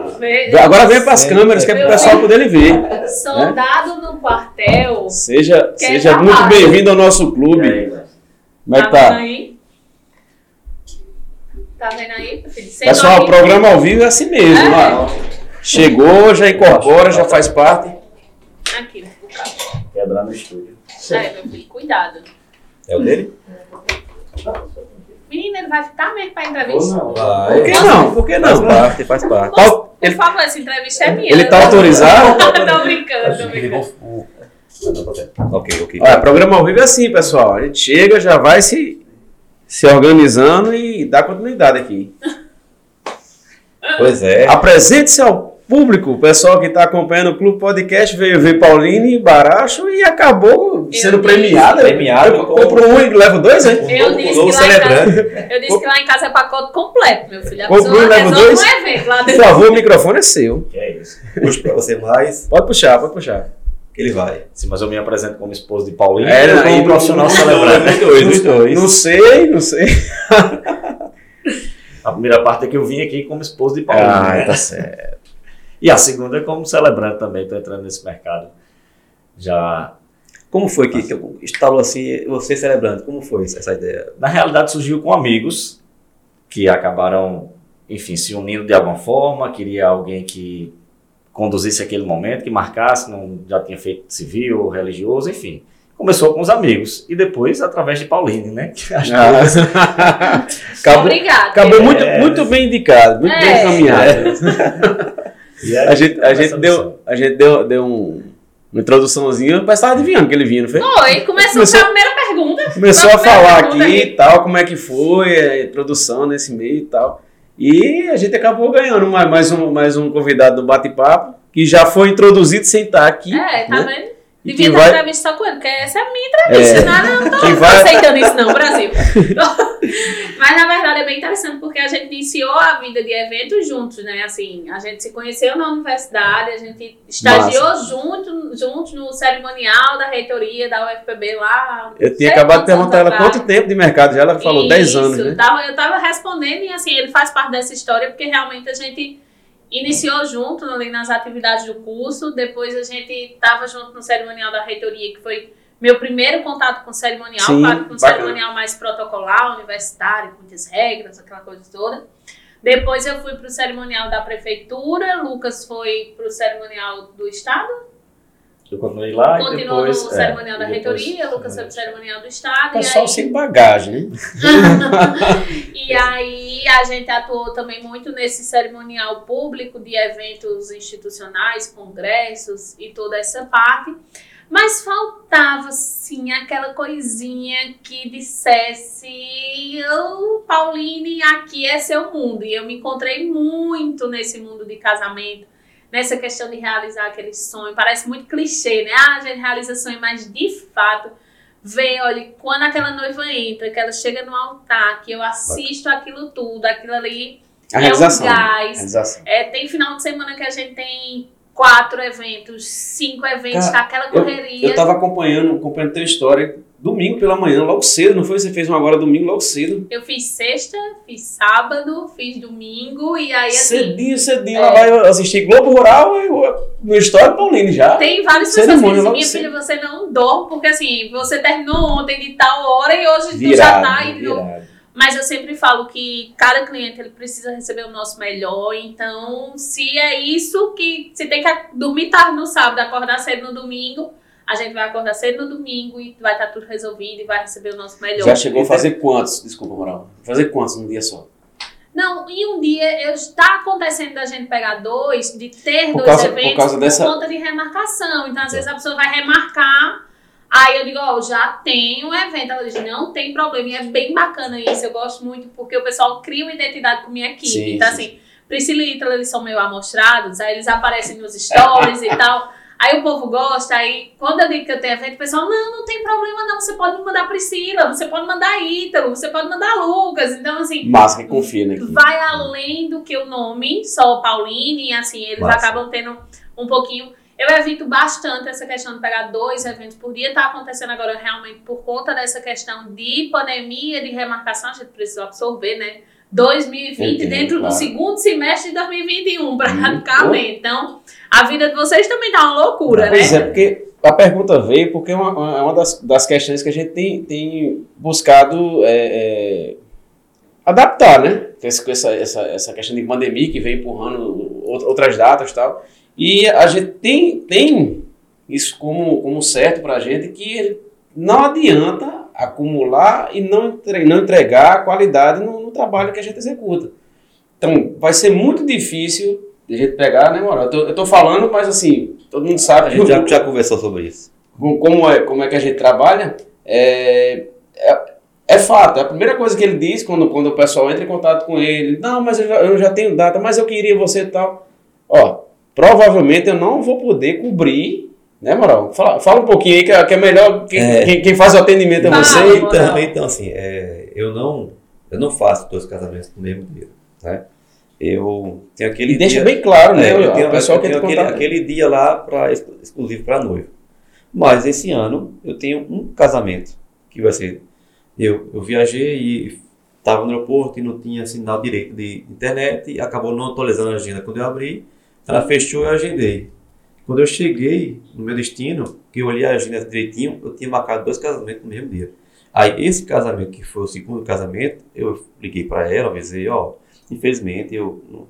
Agora vem para as câmeras, que é para o pessoal poder lhe ver. Soldado né? no quartel. Seja, seja muito bem-vindo ao nosso clube. Aí, Como é que tá? tá? Aí? Tá vendo aí, Pessoal, o programa ao vivo é assim mesmo. É. Chegou, já incorpora, já faz parte. Aqui, Quebrar no estúdio. É, meu filho, cuidado. É o dele? Menina, ele vai estar mesmo para entrevista? Não, vai. Por que não? Por que não? Faz parte, faz parte. Por, por favor, essa entrevista é minha. Ele está autorizado? <laughs> tô brincando, tô brincando. Ok, ok. Olha, programa ao vivo é assim, pessoal. A gente chega, já vai se, se organizando e dá continuidade aqui. Pois é. Apresente-se ao público, o pessoal que está acompanhando o Clube Podcast veio ver Pauline Baracho e acabou eu sendo premiado. Premiado. Comprou um e leva dois, hein? Eu disse, que lá, casa, eu disse que lá em casa é pacote completo, meu filho. Comprou um e leva dois. Um evento lá Por favor, o microfone é seu. Que é isso. Puxa para você mais. Pode puxar, pode puxar. Que ele vai. Sim, mas eu me apresento como esposo de Paulinho é, ou como profissional celebrando. Os dois, os dois. Não sei, não sei. <laughs> A primeira parte é que eu vim aqui como esposo de Paulinho. Ah, né? tá certo. E a segunda é como celebrante também, estou entrando nesse mercado. Já. Como foi que, que instalou assim, você celebrando? Como foi essa ideia? Na realidade, surgiu com amigos que acabaram, enfim, se unindo de alguma forma. Queria alguém que conduzisse aquele momento, que marcasse, não já tinha feito civil, religioso, enfim. começou com os amigos e depois através de Pauline, né? <laughs> Ah. <laughs> acabou, Obrigada. Acabou muito, muito bem indicado, muito é. bem encaminhado. É. <laughs> a gente, a gente, deu, a gente deu, deu um, uma introduçãozinha, o pessoal adivinhando que ele vinha, não foi? Foi, começou, começou a primeira pergunta. Começou a, a falar aqui e tal, como é que foi a introdução nesse meio e tal. E a gente acabou ganhando mais, mais, um, mais um convidado do bate-papo, que já foi introduzido sem estar aqui. É, tá né? vendo? Devia ter vai... entrevista com ele, porque essa é a minha entrevista, é. não, não tô vai... aceitando isso não, Brasil. <laughs> Mas na verdade é bem interessante, porque a gente iniciou a vida de eventos juntos, né? Assim, a gente se conheceu na universidade, a gente estagiou junto, junto no cerimonial da reitoria da UFPB lá. Eu tinha acabado de perguntar ela quanto tempo de mercado já, ela falou 10 anos, né? Tava, eu tava respondendo e assim, ele faz parte dessa história, porque realmente a gente iniciou junto ali nas atividades do curso, depois a gente estava junto no cerimonial da reitoria, que foi meu primeiro contato com o cerimonial, Sim, claro, com o cerimonial mais protocolar, universitário, com muitas regras, aquela coisa toda. Depois eu fui para o cerimonial da prefeitura, Lucas foi para o cerimonial do estado, eu continuei lá Continuou e depois... no é, cerimonial da reitoria, Lucas foi pro cerimonial do Estado. Pessoal aí... sem bagagem, né? <laughs> e aí a gente atuou também muito nesse cerimonial público de eventos institucionais, congressos e toda essa parte. Mas faltava, sim, aquela coisinha que dissesse: oh, Pauline, aqui é seu mundo. E eu me encontrei muito nesse mundo de casamento nessa questão de realizar aquele sonho. Parece muito clichê, né? Ah, a gente realiza sonho, mas de fato, ver, olha, quando aquela noiva entra, que ela chega no altar, que eu assisto aquilo tudo, aquilo ali a é realização, um gás. Realização. É, tem final de semana que a gente tem quatro eventos, cinco eventos, Cara, aquela correria. Eu, eu tava acompanhando, acompanhando a história domingo pela manhã, logo cedo, não foi? Você fez uma agora domingo logo cedo. Eu fiz sexta, fiz sábado, fiz domingo e aí assim. Cedinho, cedinho, é. lá vai assistir Globo Rural e no História Paulino já. Tem várias pessoas que dizem, minha filha, você não dorme, porque assim, você terminou ontem de tal hora e hoje virado, tu já tá indo. Mas eu sempre falo que cada cliente ele precisa receber o nosso melhor. Então, se é isso que se tem que dormir tarde no sábado, acordar cedo no domingo, a gente vai acordar cedo no domingo e vai estar tudo resolvido e vai receber o nosso melhor. Já chegou a fazer quantos? Desculpa, Moral. Fazer quantos num dia só? Não, em um dia está acontecendo da gente pegar dois, de ter por dois causa, eventos por, causa dessa... por conta de remarcação. Então, às vezes a pessoa vai remarcar, aí eu digo, ó, oh, já tem um evento. Ela diz, não tem problema. E é bem bacana isso, eu gosto muito, porque o pessoal cria uma identidade com minha equipe. Sim, então, sim. assim, Priscila e Ítala, eles são meio amostrados, aí eles aparecem nos stories e tal. Aí o povo gosta, aí quando eu digo que eu tenho evento, o pessoal, não, não tem problema não, você pode mandar Priscila, você pode mandar Ítalo, você pode mandar Lucas, então assim... Mas que confia, né? Vai além do que o nome, só Pauline, e assim, eles Massa. acabam tendo um pouquinho... Eu evito bastante essa questão de pegar dois eventos por dia, tá acontecendo agora realmente por conta dessa questão de pandemia, de remarcação, a gente precisa absorver, né? 2020 Entendo, dentro claro. do segundo semestre de 2021, praticamente. Então, a vida de vocês também tá uma loucura, pois né? Pois é, porque a pergunta veio porque é uma, é uma das, das questões que a gente tem, tem buscado é, é, adaptar, né? Com essa, essa, essa questão de pandemia que vem empurrando outras datas e tal. E a gente tem, tem isso como, como certo para a gente que não adianta acumular e não, não entregar qualidade no, no, trabalho que a gente executa. Então, vai ser muito difícil de a gente pegar, né, moral? Eu estou falando, mas assim, todo mundo sabe. A gente já, já conversou sobre isso. Como é, como é que a gente trabalha, é, é, é, fato. É a primeira coisa que ele diz quando, quando o pessoal entra em contato com ele. Não, mas eu já, eu já tenho data, mas eu queria você e tal. Ó, provavelmente eu não vou poder cobrir né, Moral? Fala, fala um pouquinho aí que, é, que é melhor quem, é, quem, quem, faz o atendimento é você. Então, então assim, é, eu, não, eu não faço dois casamentos no mesmo dia. Né? Eu tenho aquele e deixa dia, bem claro, né? É, eu tenho, pessoal eu tenho aquele, aquele dia lá pra, exclusivo para noivo. Mas esse ano eu tenho um casamento que vai ser. Eu, eu viajei e estava no aeroporto e não tinha sinal direito de internet e acabou não atualizando a agenda quando eu abri. Ela fechou e eu agendei. Quando eu cheguei no meu destino, que eu olhei a agenda direitinho, eu tinha marcado dois casamentos no mesmo dia. Aí, esse casamento, que foi o segundo casamento, eu liguei para ela, avisei, ó, infelizmente eu não,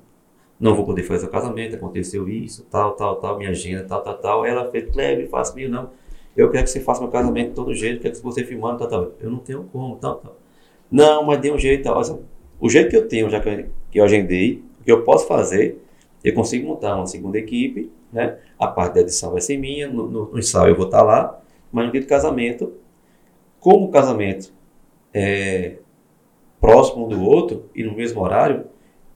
não, vou poder fazer o casamento, aconteceu isso, tal, tal, tal, minha agenda, tal, tal, tal. Ela fez, Kleber, faço comigo não. Eu quero que você faça meu casamento de todo jeito, quero que você filmando, tal, tal. Eu não tenho como, tal, tal. Não, mas dê um jeito, tal. O jeito que eu tenho, já que eu, que eu agendei, o que eu posso fazer, eu consigo montar uma segunda equipe, né? A parte da edição vai ser minha, no, no, no ensaio eu vou estar lá, mas no dia do casamento, como o casamento é próximo um do outro e no mesmo horário,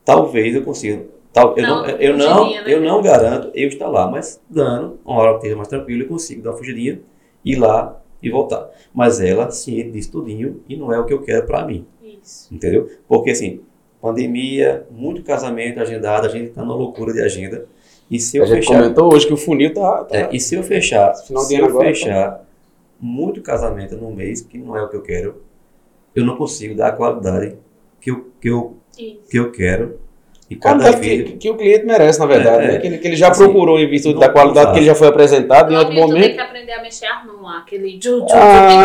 talvez eu consiga. Tal, eu, Não, não, eu, não, né? eu não garanto eu estar lá, mas dando uma hora que esteja mais tranquilo, eu consigo dar uma fugidinha, ir lá e voltar. Mas ela ciente disso tudinho e não é o que eu quero para mim, Isso. entendeu? Porque assim, pandemia, muito casamento agendado, a gente tá numa loucura de agenda. E se eu A gente fechar, comentou hoje que o funil tá. tá- é, e se eu fechar, Final de se ano eu agora, tá. fechar muito casamento no mês, que não é o que eu quero, eu não consigo dar a qualidade que eu, que eu, Isso. que eu quero. E cada Qualidade que, que o cliente merece, na verdade, É, né? é. Que ele, que ele já Assim, procurou em virtude não da qualidade que ele já foi apresentado em outro tu tem momento. que aprender a mexer a mão lá, aquele ju, ju, Ah,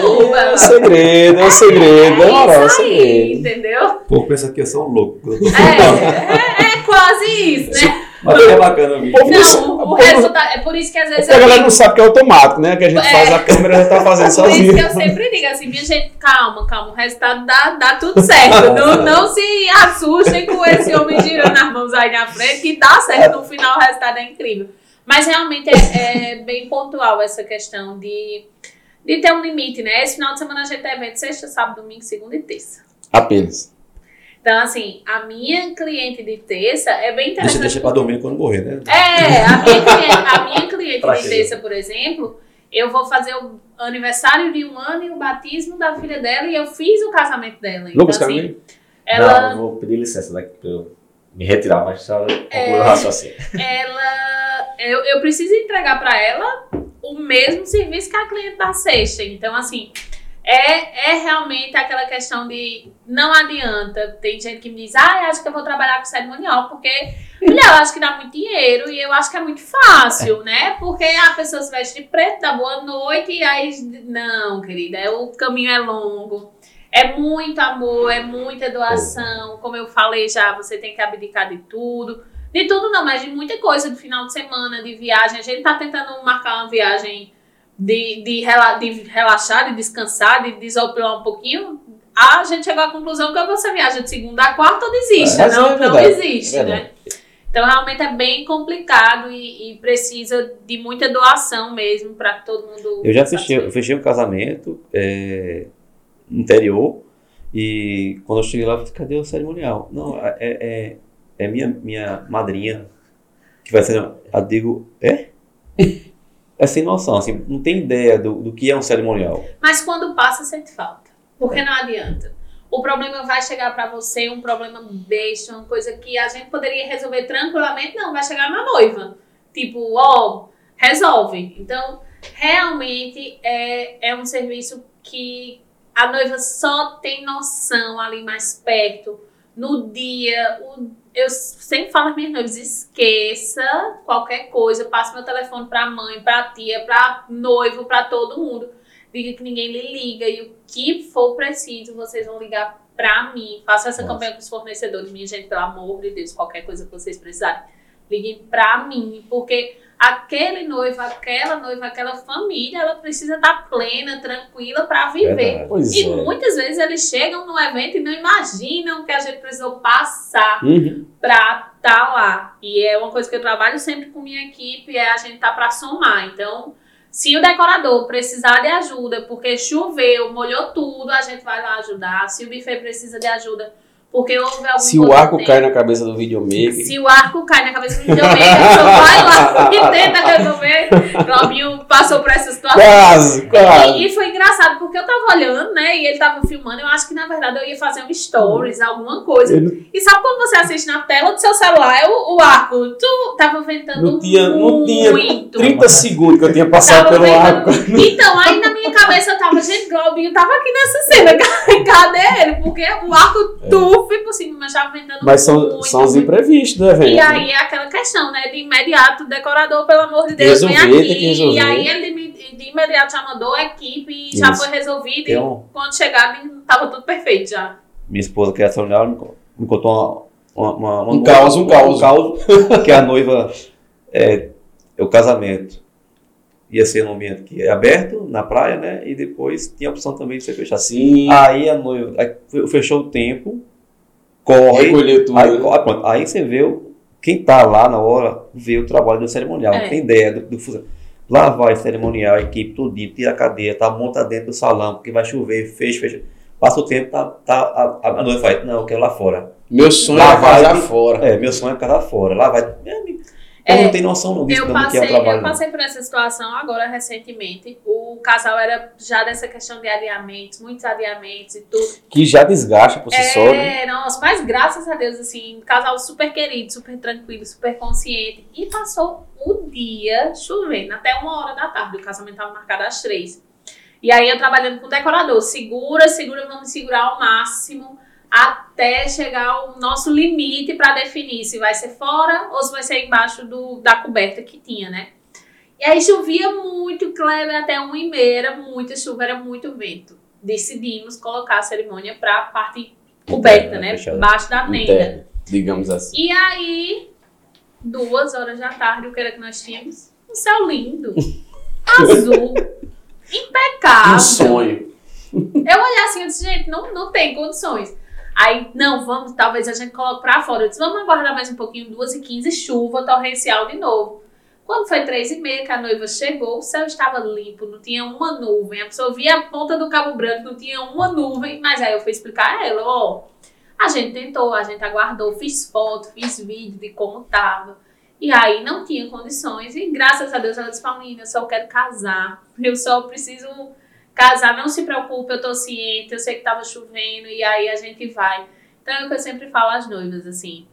ju, é o segredo, é o segredo, é moral, é o isso aí, segredo. entendeu? O povo pensa que eu sou um louco. É, é, é quase isso, né? Mas é bacana o vídeo. Não, o, resultado. É por isso que às vezes a galera digo. não sabe que é automático, né? Que a gente É. faz a câmera já tá fazendo <laughs> Por isso que eu sempre digo assim, minha gente, calma, calma, o resultado dá, dá tudo certo. Não, <laughs> não se assustem com esse homem girando as mãos aí na frente, que dá certo, no final o resultado é incrível. Mas realmente é, é bem pontual essa questão de, de ter um limite, né? Esse final de semana a gente tem evento sexta, sábado, domingo, segunda e terça. Apenas. Então, assim, a minha cliente de terça é bem Deixa, interessante. deixa pra dormir quando morrer, né? É, a minha cliente, a minha <laughs> cliente de terça, por exemplo, eu vou fazer o aniversário de um ano e o batismo da filha dela e eu fiz o casamento dela. Então, Lucas, assim, ela, Não, eu vou pedir licença daqui pra eu me retirar, mas só concluir É. o raciocínio. ela, eu, eu preciso entregar pra ela o mesmo serviço que a cliente da sexta. Então, assim, é, é realmente aquela questão de não adianta. Tem gente que me diz, ah, acho que eu vou trabalhar com cerimonial, porque, mulher, eu acho que dá muito dinheiro e eu acho que é muito fácil, né? Porque a pessoa se veste de preto, dá boa noite e aí. Não, querida, é, o caminho é longo. É muito amor, é muita doação. Como eu falei já, você tem que abdicar de tudo. De tudo não, mas de muita coisa, de final de semana, de viagem. A gente tá tentando marcar uma viagem de, de, rela- de relaxar, de descansar, de desopilar um pouquinho. A gente chegou à conclusão que você viaja de segunda a quarta ou desiste. É, não, é não existe, é né? Então realmente é bem complicado e, e precisa de muita doação mesmo para todo mundo. Eu já fechei, eu fechei um casamento é, interior e quando eu cheguei lá, eu falei, cadê o cerimonial? Não, é, é, é minha, minha madrinha que vai ser. Eu digo, é? É sem noção, assim, não tem ideia do, do que é um cerimonial. Mas quando passa, sente falta. Porque não adianta. O problema vai chegar pra você, um problema besta, uma coisa que a gente poderia resolver tranquilamente. Não, vai chegar na noiva. Tipo, ó, resolve. Então, realmente é, é um serviço que a noiva só tem noção ali mais perto. No dia, eu sempre falo às minhas noivas, esqueça qualquer coisa, passe meu telefone pra mãe, pra tia, pra noivo, pra todo mundo diga que ninguém lhe liga e o que for preciso, vocês vão ligar pra mim. Faça essa Nossa. campanha com os fornecedores, minha gente, pelo amor de Deus, qualquer coisa que vocês precisarem, liguem pra mim, porque aquele noivo, aquela noiva, aquela família, ela precisa estar plena, tranquila pra viver. E é. muitas vezes eles chegam no evento e não imaginam que a gente precisou passar Uhum. pra estar lá. E é uma coisa que eu trabalho sempre com minha equipe, é a gente tá pra somar. Então, se o decorador precisar de ajuda, porque choveu, molhou tudo, a gente vai lá ajudar. Se o buffet precisa de ajuda, porque houve algum Se o arco cai na cabeça do videomaker. Se o arco cai na cabeça do videomaker, só vai lá e <laughs> tenta resolver. Claudinho passou por essa situação. Quase, quase. E, e foi engraçado, porque eu tava olhando, né? E ele tava filmando. Eu acho que, na verdade, eu ia fazer um stories, alguma coisa. E sabe quando você assiste na tela do seu celular, é o, o arco, tu tava ventando Não tinha- não tinha muito. 30 segundos que eu tinha passado Tava pelo arco. Então, aí na minha cabeça eu tava, gente, Globinho tava aqui nessa cena, <laughs> cadê ele? Porque o arco tuf por cima, mas tava ventando É. Mas são, muito. são os imprevistos do evento. E né? aí é aquela questão, né? De imediato, o decorador, pelo amor de Deus, vem aqui. E aí ele de, imediato já mandou a equipe e já foi resolvido. Tem E um- quando chegaram, tava tudo perfeito já. Minha esposa, que é cerimonial, me co- me contou uma, uma, uma, uma Um caos, um caos. que a noiva é, é o casamento. ia ser num ambiente que é aberto, na praia, né? E depois tinha a opção também de ser fechado. Sim, Aí a noiva aí fe- fechou o tempo, corre, recolheu tudo. aí, né? corre, pronto. aí você vê o- quem tá lá na hora, vê o trabalho do cerimonial, É. tem ideia do, do fuso- Lá vai o cerimonial, a equipe tudinho, tira a cadeia, tá monta dentro do salão, porque vai chover, fecha, fecha. Passa o tempo, tá, tá, a, a noiva faz, não, eu quero lá fora. Meu sonho Lá é casar fora. É, meu sonho é casar fora. Lá vai. É, não tem noção não disso Eu que é o trabalho. eu passei por essa situação agora recentemente. O casal era já dessa questão de adiamentos, muitos adiamentos e tudo. Que já desgasta por si só, né? É, nossa, mas graças a Deus, assim, um casal super querido, super tranquilo, super consciente. E passou o dia chovendo, até uma hora da tarde. O casamento estava marcado às três. E aí eu trabalhando com o decorador, segura, segura, vamos segurar ao máximo até chegar o nosso limite para definir se vai ser fora ou se vai ser embaixo do, da coberta que tinha, né? E aí chovia muito, Kleber, até uma e meia, era muita chuva, era muito vento. Decidimos colocar a cerimônia para a parte coberta, Interna, né? Embaixo da tenda. Digamos assim. E aí, duas horas da tarde, o que era que nós tínhamos? Um céu lindo, <laughs> azul, impecável. Um sonho. Eu olhei assim e disse, gente, não, não tem condições. Aí, não, vamos, talvez a gente coloque pra fora. Eu disse, vamos aguardar mais um pouquinho, 2 e 15 chuva torrencial de novo. Quando foi 3 e meia que a noiva chegou, o céu estava limpo, não tinha uma nuvem. A pessoa via a ponta do Cabo Branco, não tinha uma nuvem. Mas aí eu fui explicar a ela, ó, a gente tentou, a gente aguardou, fiz foto, fiz vídeo de como tava. E aí não tinha condições. E graças a Deus ela disse, Paulina, eu só quero casar. Eu só preciso casar, não se preocupe, eu tô ciente, eu sei que tava chovendo e aí a gente vai. Então é o que eu sempre falo às noivas, assim,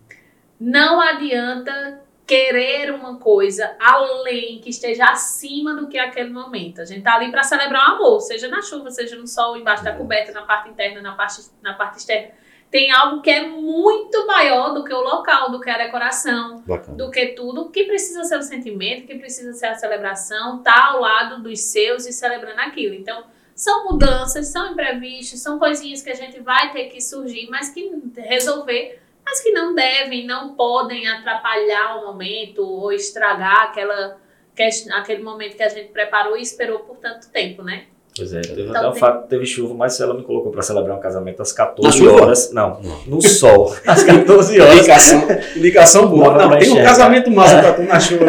não adianta querer uma coisa além, que esteja acima do que aquele momento. A gente tá ali para celebrar o amor, seja na chuva, seja no sol, embaixo da coberta, na parte interna, na parte, na parte externa. Tem algo que é muito maior do que o local, do que a decoração, Bacana. do que tudo, que precisa ser o sentimento, que precisa ser a celebração, tá ao lado dos seus e celebrando aquilo. Então, são mudanças, são imprevistos, são coisinhas que a gente vai ter que surgir, mas que resolver, mas que não devem, não podem atrapalhar o momento ou estragar aquela, que- aquele momento que a gente preparou e esperou por tanto tempo, né? Pois é, teve, Então até o tem- fato que teve chuva, mas ela me colocou pra celebrar um casamento às 14 Na chuva? horas. Não, no sol. <laughs> Às 14 horas. Indicação, indicação boa. Não, pra tem um casamento massa pra tu na <laughs> chuva.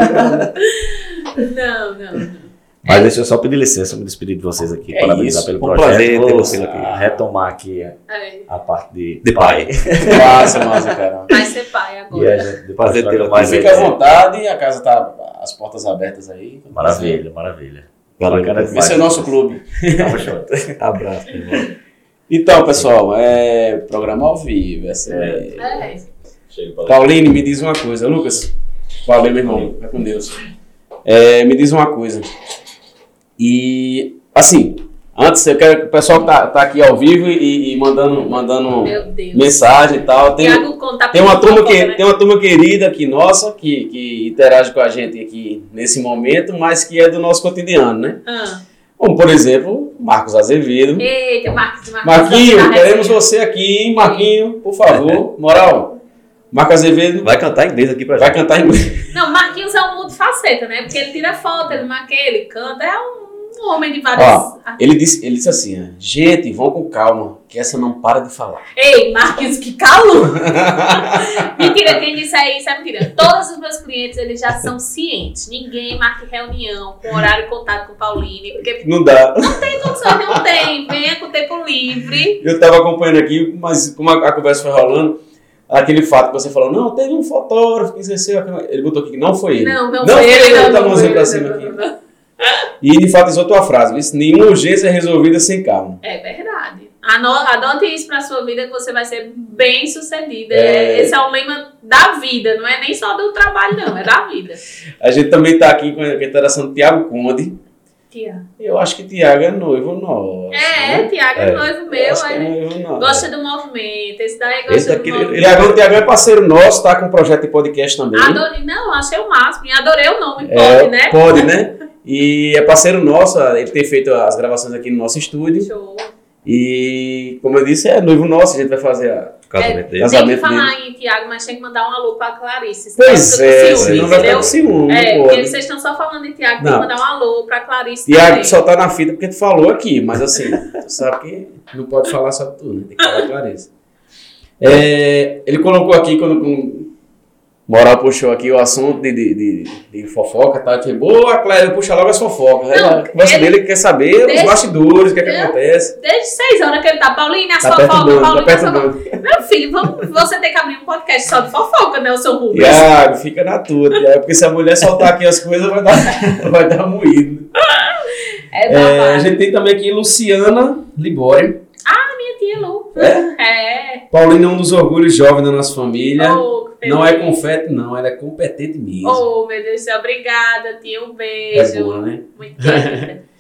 Não, não, não. Mas deixa eu só pedir licença, me despedir de vocês aqui, É parabenizar isso, pelo um projeto. prazer ter Vou você aqui. ah, retomar aqui a, É, a parte de, De pai. <laughs> massa, massa, cara. vai ser pai E a agora. gente depois Prazer tê-lo mais. Fica à vontade, a casa tá as portas abertas aí. Maravilha, maravilha. Valeu, demais. Esse é o nosso clube. <laughs> Tamo junto. Abraço, meu irmão. Então, pessoal, é programa ao vivo. Essa é... É. Pauline, me diz uma coisa. Lucas, valeu, meu irmão. Vai com Deus. É, me diz uma coisa. E, assim, antes, eu quero que o pessoal que tá, tá aqui ao vivo e, e mandando, mandando mensagem e tal. Tem, tem, uma turma que, né? tem uma turma querida aqui nossa, que, que interage com a gente aqui nesse momento, mas que é do nosso cotidiano, né? Ah. Como, por exemplo, Marcos Azevedo. Eita, Marcos, Marcos. Marquinho, queremos você aqui, hein, Marquinho, por favor. <laughs> Moral, Marcos Azevedo Vai cantar inglês aqui pra vai gente. cantar em inglês. Não, Marquinhos é um multifaceta, né? Porque ele tira foto, ele maquia, ele canta, é um, um homem de vários. Ó, Ele disse, ele disse assim: ó, gente, vão com calma, que essa não para de falar. Ei, Marquinhos, que calor! <laughs> mentira, quem disse aí, isso é mentira. Todos os meus clientes, eles já são cientes. Ninguém marca reunião com horário contado com Pauline, porque Não dá. tem condições, não tem. Venha com tempo livre. Eu tava acompanhando aqui, mas como a, a conversa foi rolando, aquele fato que você falou: não, teve um fotógrafo que esqueceu. Ele botou aqui que não foi ele. Não, não, Não foi foi ele, ele, não, tá não mãozinha foi ele, pra cima não, aqui. não, não. E de fato exou tua frase: viu? nenhuma urgência é resolvida sem calma. É verdade. Adote isso pra sua vida que você vai ser bem sucedida. É. Esse é o lema da vida, não é nem só do trabalho, não, é da vida. A gente também tá aqui com a interação do Tiago Conde. Tia. Eu acho que Tiago é noivo nosso. É, né? Tiago é É. noivo Eu meu, acho que é ele noivo nosso. gosta do movimento. Esse daí gosta Esse do daqui, movimento. Tiagão, Tiagão é parceiro nosso, tá com um projeto de podcast também. Adorei, não, achei o máximo. E adorei o nome, É, pode, né? Pode, né? E é parceiro nosso, ele tem feito as gravações aqui no nosso estúdio. Show. E, como eu disse, é noivo nosso, a gente vai fazer a. O casamento dele. Casa- Tem que Casamento falar em Tiago, mas tem que mandar um alô pra Clarice. Pois é, senão ciúme, vai ficar com ciúme. É, não porque vocês estão só falando em Tiago, tem que Não. mandar um alô pra Clarice Tiago só tá na fita porque tu falou aqui, mas assim, tu sabe que não pode falar só tu, né? Tem que falar clareza. É, ele colocou aqui, quando Moral puxou aqui o assunto de, de, de, de fofoca, tá? Tipo, boa, Cléber, puxa logo as fofocas. Não, a conversa ele- dele quer saber Desde- os bastidores, o que é que acontece. Desde seis horas que ele tá, Paulinho, as Tá fofocas, perturbando, tá Paulinho, as fofocas. Meu filho, vamos, você tem que abrir um podcast só de fofoca, né, o seu Rubens? Tiago, fica na tua, Tiago, porque se a mulher soltar aqui as coisas, vai dar, <laughs> vai dar moído. É É, a gente tem também aqui Luciana Libório. Minha tia Lu. É? É. Paulina é um dos orgulhos jovens da nossa família. Oh, Não é confete, não, ela é competente mesmo. Oh, meu Deus do céu, obrigada, tia. Um é beijo. boa, né? Muito. <laughs>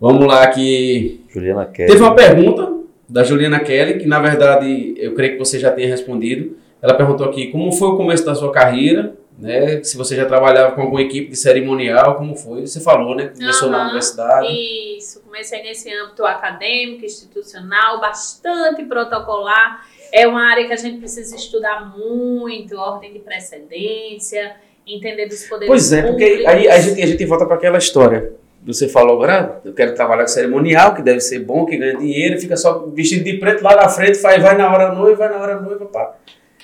Vamos lá que Juliana Kelly. teve uma pergunta da Juliana Kelly, que na verdade eu creio que você já tenha respondido. Ela perguntou aqui como foi o começo da sua carreira, né? Se você já trabalhava com alguma equipe de cerimonial, como foi? Você falou, né? Começou na Aham. universidade. Isso, comecei nesse âmbito acadêmico, institucional, bastante protocolar. É uma área que a gente precisa estudar muito, ordem de precedência, entender dos poderes Pois é, porque públicos. aí a gente, a gente volta para aquela história. Você falou agora, eu quero trabalhar com cerimonial, que deve ser bom, que ganha dinheiro, fica só vestido de preto lá na frente, faz, vai na hora noiva, vai na hora noiva, pá.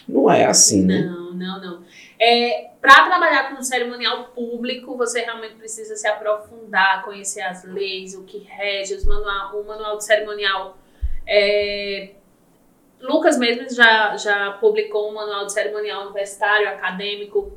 Não é assim, né? Não, não, não. É, para trabalhar com um cerimonial público, você realmente precisa se aprofundar, conhecer as leis, o que rege, os manual, o manual de cerimonial. É, Lucas mesmo já, já publicou um manual de cerimonial universitário, acadêmico.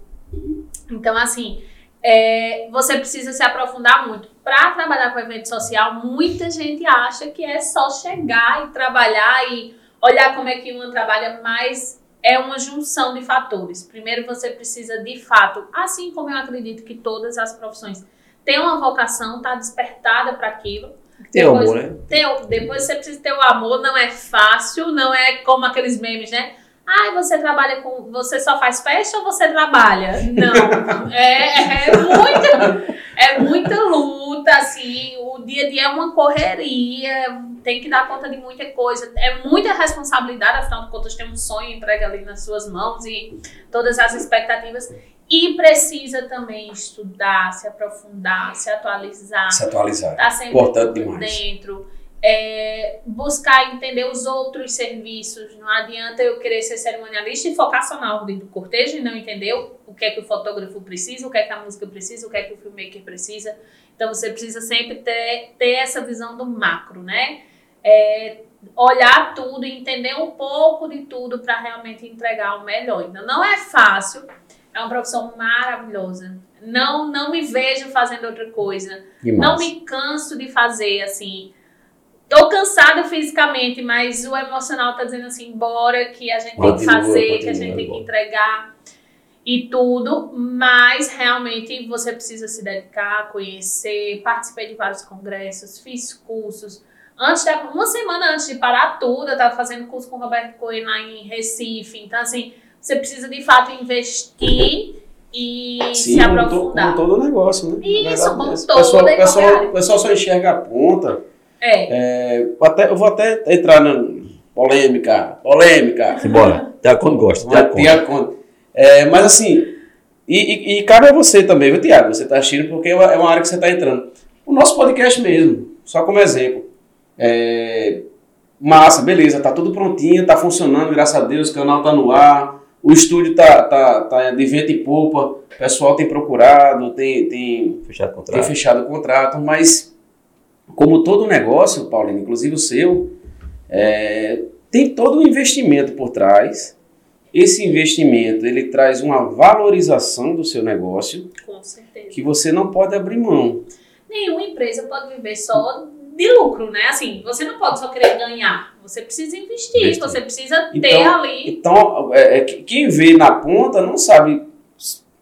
Então, assim, é, você precisa se aprofundar muito. Para trabalhar com evento social, muita gente acha que é só chegar e trabalhar e olhar como é que uma trabalha, mas é uma junção de fatores. Primeiro, você precisa de fato, assim como eu acredito que todas as profissões têm uma vocação, está despertada para aquilo. Tem Depois- amor, né? ter o- depois você precisa ter o amor, não é fácil, não é como aqueles memes, né? Ai, você trabalha com. Você só faz festa ou você trabalha? Não. <laughs> É, é muita, é muita luta, assim. O dia a dia é uma correria, tem que dar conta de muita coisa. É muita responsabilidade, afinal de contas, tem um sonho entregue ali nas suas mãos e todas as expectativas. E precisa também estudar, se aprofundar, se atualizar Se atualizar. tá sempre Importante por demais. dentro. É, buscar entender os outros serviços. Não adianta eu querer ser cerimonialista e focar só na ordem do cortejo e não entender o- que é que o fotógrafo precisa, o que é que a música precisa, o que é que o filmmaker precisa. Então você precisa sempre ter, ter essa visão do macro, né? É, olhar tudo e entender um pouco de tudo para realmente entregar o melhor. Então não é fácil, é uma profissão maravilhosa. Não, não me vejo fazendo outra coisa. Demais. Não me canso de fazer, assim. Tô cansada fisicamente, mas o emocional tá dizendo assim, bora, que a gente tem que Continua, fazer, que a continua, gente tem que entregar e tudo, mas realmente você precisa se dedicar, conhecer, participei de vários congressos, fiz cursos. Antes da, uma semana antes de parar tudo, eu tava fazendo curso com o Roberto Coelho lá em Recife. Então, assim, você precisa de fato investir e Sim, se aprofundar. como todo negócio, né? Isso, verdade, como é esse. toda o pessoal, o pessoal, o pessoal só enxerga a ponta. É. É, até, eu vou até entrar na polêmica, polêmica. Simbora. Tiago, quando gosta. Já Tiago, tinha conta. É, mas assim, e, e, e cabe a você também, viu, Tiago? Você está assistindo porque é uma, é uma área que você está entrando. O nosso podcast mesmo, só como exemplo. É, massa, beleza, tá tudo prontinho, tá funcionando, graças a Deus, o canal tá no ar, o estúdio tá, tá, tá de vento e polpa, o pessoal tem procurado, tem, tem Fechado o tem contrato. fechado o contrato, mas como todo negócio, Paulinho, inclusive o seu, é, tem todo um investimento por trás. Esse investimento ele traz uma valorização do seu negócio Com certeza. que você não pode abrir mão. Nenhuma empresa pode viver só de lucro, né? Assim, você não pode só querer ganhar. Você precisa investir, Investir. você precisa ter Então, ali. Então, é, é, que- quem vê na ponta não sabe,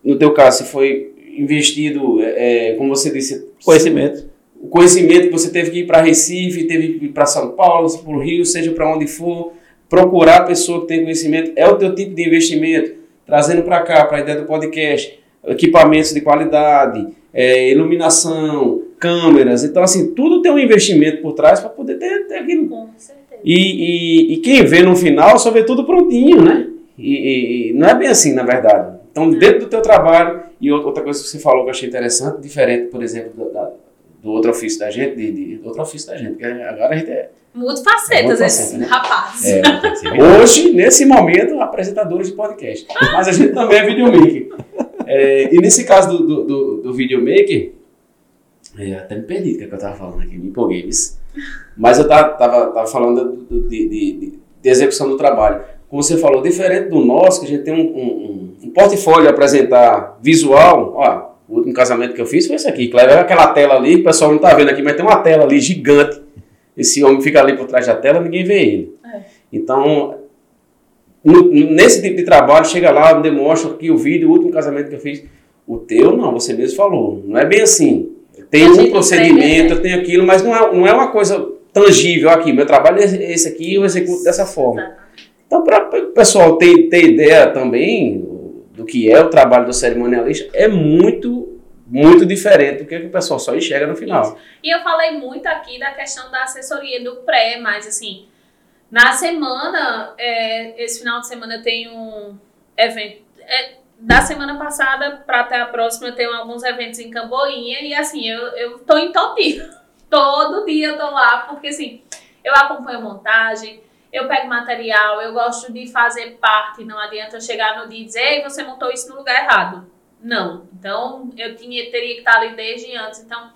no teu caso, se foi investido, é, é, como você disse, Conhecimento. o conhecimento que você teve que ir para Recife, teve que ir para São Paulo, para o Rio, seja para onde for, procurar a pessoa que tem conhecimento, é o teu tipo de investimento, trazendo para cá, para a ideia do podcast, equipamentos de qualidade, é, iluminação, câmeras. Então, assim, tudo tem um investimento por trás para poder ter, ter aquilo. Com certeza. E, e, e quem vê no final só vê tudo prontinho, né? E, e- e não é bem assim, na verdade. Então, dentro do teu trabalho, e ou- outra coisa que você falou que eu achei interessante, diferente, por exemplo, do, da- do outro ofício da gente, de, de- do outro ofício da gente, porque agora a gente é Multifacetas É, esse né? rapaz. É. Hoje, nesse momento, apresentadores de podcast. Mas a gente também é videomaker. É, e nesse caso do, do, do, do videomaker, é, até me perdi o que, é que eu estava falando aqui, me empolguei. Mas, mas eu estava tava, tava falando do- do- de, de, de- de execução do trabalho. Como você falou, diferente do nosso, que a gente tem um, um, um- portfólio a apresentar visual. Ó, o último casamento que eu fiz foi esse aqui. É aquela tela ali, o pessoal não está vendo aqui, mas tem uma tela ali gigante. Esse homem fica ali por trás da tela, ninguém vê ele. É. Então, no- nesse tipo de trabalho, chega lá, demonstra aqui o vídeo, o último casamento que eu fiz. O teu, não, você mesmo falou. Não é bem assim. Tem um procedimento, tenho aquilo, mas não é, não é uma coisa tangível aqui. Meu trabalho é esse aqui eu executo dessa forma. Então, para o pessoal ter, ter ideia também do que é o trabalho do cerimonialista, é muito, muito diferente do que o pessoal só enxerga no final. E eu falei muito aqui da questão da assessoria do pré, mas assim, na semana, é, esse final de semana eu tenho um evento. é, da semana passada para até a próxima eu tenho alguns eventos em Camboinha e assim, eu, eu tô em dia. <laughs> Todo dia eu tô lá, porque assim, eu acompanho montagem, eu pego material, eu gosto de fazer parte, não adianta eu chegar no dia e dizer, ei, você montou isso no lugar errado. Não. Então, eu tinha, teria que estar ali desde antes. Então,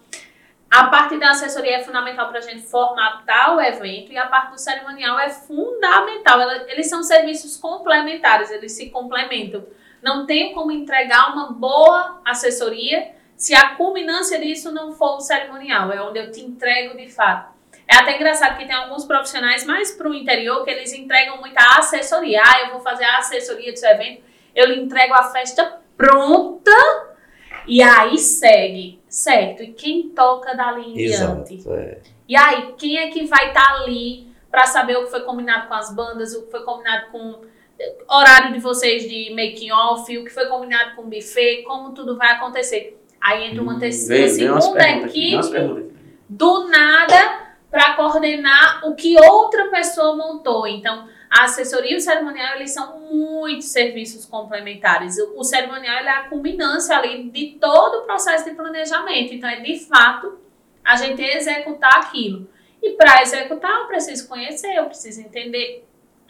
a parte da assessoria é fundamental para a gente formatar o evento e a parte do cerimonial é fundamental. Eles são serviços complementares, eles se complementam. Não tem como entregar uma boa assessoria se a culminância disso não for o cerimonial, é onde eu te entrego de fato. É até engraçado que tem alguns profissionais mais para o interior que eles entregam muita assessoria. Ah, eu vou fazer a assessoria do seu evento, eu lhe entrego a festa pronta e aí segue, certo? E quem toca dali em diante? Exato. É. E aí, quem é que vai estar ali para saber o que foi combinado com as bandas, o que foi combinado com horário de vocês de making off, o que foi combinado com o buffet, como tudo vai acontecer? Aí entra uma, Hum, Vem, segunda vem equipe aqui. do nada para coordenar o que outra pessoa montou. Então, a assessoria e o cerimonial, eles são muitos serviços complementares. O, o cerimonial é a culminância ali de todo o processo de planejamento. Então, é de fato a gente executar aquilo. E para executar, eu preciso conhecer, eu preciso entender,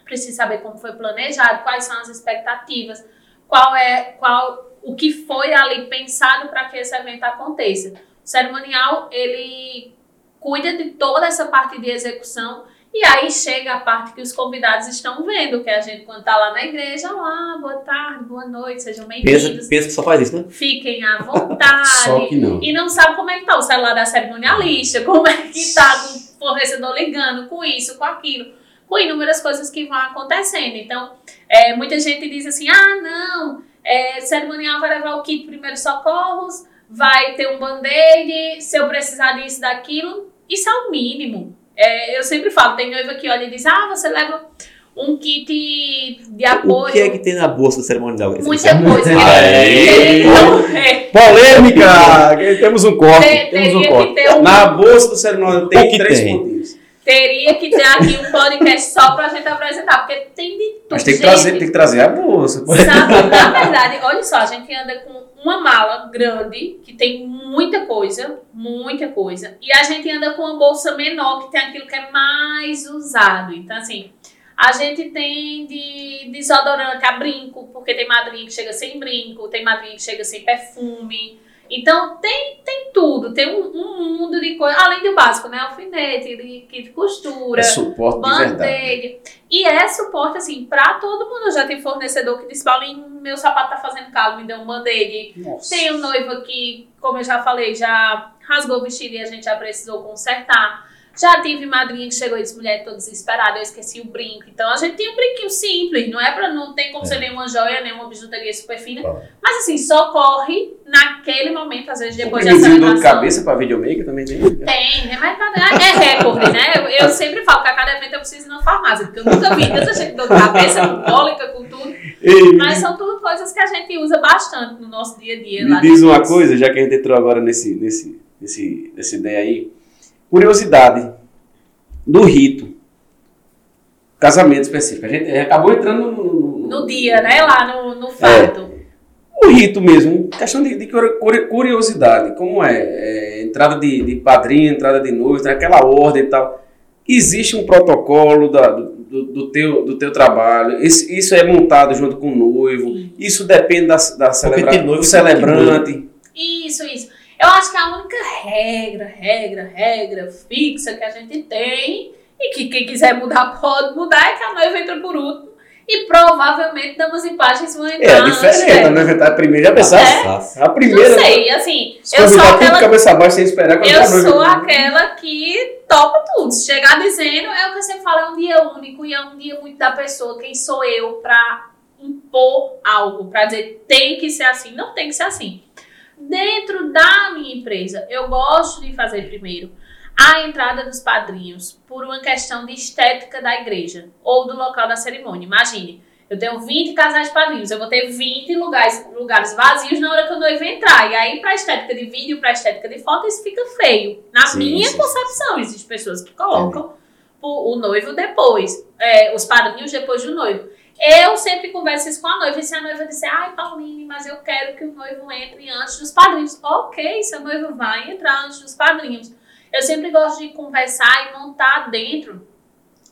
preciso saber como foi planejado, quais são as expectativas, qual é qual o que foi ali pensado para que esse evento aconteça. O cerimonial, ele cuida de toda essa parte de execução e aí chega a parte que os convidados estão vendo, que a gente quando tá lá na igreja, lá, boa tarde, boa noite, sejam Pensa, bem-vindos, pensa que só faz isso, né? fiquem à <laughs> vontade. Só que não. E não sabe como é que tá o celular da cerimonialista, como é que tá com o fornecedor ligando, com isso, com aquilo, com inúmeras coisas que vão acontecendo. Então, é, muita gente diz assim, ah, não, é, cerimonial vai levar o kit primeiros socorros, vai ter um band-aid, se eu precisar disso, daquilo, isso é o mínimo. É, eu sempre falo, tem noiva que olha e diz, ah, você leva um kit de apoio. O que é que tem na bolsa do cerimonial? Muita coisa. Aí. Então, é, Polêmica! <laughs> Temos um corte. Te- Temos um corte. que ter um- Na bolsa do cerimonial O tem que três tem? pontinhos. Teria que ter aqui um podcast só pra gente apresentar, porque tem de tudo. Mas tem que, gente. trazer, tem que trazer a bolsa. Sabe, na verdade, olha só, a gente anda com uma mala grande, que tem muita coisa, muita coisa, e a gente anda com uma bolsa menor, que tem aquilo que é mais usado. Então, assim, a gente tem de desodorante a brinco, porque tem madrinha que chega sem brinco, tem madrinha que chega sem perfume. Então, tem, tem tudo, tem um, um mundo de coisa, além do básico, né? Alfinete, de, de costura É suporte band-aid. E é suporte, assim, pra todo mundo. Já tem fornecedor que disse, Paulinho, meu sapato tá fazendo calo, me deu um band-aid. Tem um noivo que, como eu já falei, já rasgou o vestido e a gente já precisou consertar. Já tive madrinha que chegou e disse, mulher, tô desesperada, eu esqueci o brinco. Então a gente tem um brinquinho simples, não é pra, não tem como ser nenhuma joia, nenhuma bijuteria super fina. Ah. Mas assim, socorre naquele momento, às vezes depois da Comprimizinho dor de cabeça pra videomaker também tem. Tem, né? Mas é recorde, né? Eu, eu <laughs> sempre falo que a cada evento eu preciso ir na farmácia, porque eu nunca vi tanta gente dor de cabeça, com cólica, com tudo. Ei, Mas são tudo coisas que a gente usa bastante no nosso dia a dia. Me diz uma coisa, já que a gente entrou agora nesse, nesse, desse, dessa ideia aí. Curiosidade do rito. Casamento específico. A gente acabou entrando no, no, No dia, né? Lá no, no fato. o rito mesmo, questão de, de curi- curiosidade, como é, É, entrada de, de padrinho, entrada de noivo, tem aquela ordem e tal. Existe um protocolo da- do, do- teu, do teu trabalho, Esse- isso é montado junto com o noivo, isso depende da, da celebra- noivo do celebrante. Isso, isso. Eu acho que a única regra, regra, regra fixa que a gente tem, e que quem quiser mudar pode mudar, é que a noiva entra por último. E provavelmente damas e páginas vão entrar É antes diferente, dela. a noiva está a primeira, pensar, É. A primeira, Não sei, assim, se eu sou aquela cabeça abaixo sem esperar quando Eu a noiva sou aquela que topa tudo. Se Chegar dizendo, é o que você fala, é um dia único e é um dia muito da pessoa. Quem sou eu pra impor algo, pra dizer tem que ser assim? Não tem que ser assim. Dentro da minha empresa, eu gosto de fazer primeiro a entrada dos padrinhos por uma questão de estética da igreja ou do local da cerimônia. Imagine, eu tenho 20 casais de padrinhos, eu vou ter 20 lugares, lugares vazios na hora que o noivo entrar. E aí, pra estética de vídeo, pra estética de foto, isso fica feio. Na Sim, minha sim, concepção, existem pessoas que colocam o, o noivo depois, é, os padrinhos depois do noivo. Eu sempre converso isso com a noiva. E se a noiva disser, ai, Pauline, mas eu quero que o noivo entre antes dos padrinhos. Ok, seu noivo vai entrar antes dos padrinhos. Eu sempre gosto de conversar e montar dentro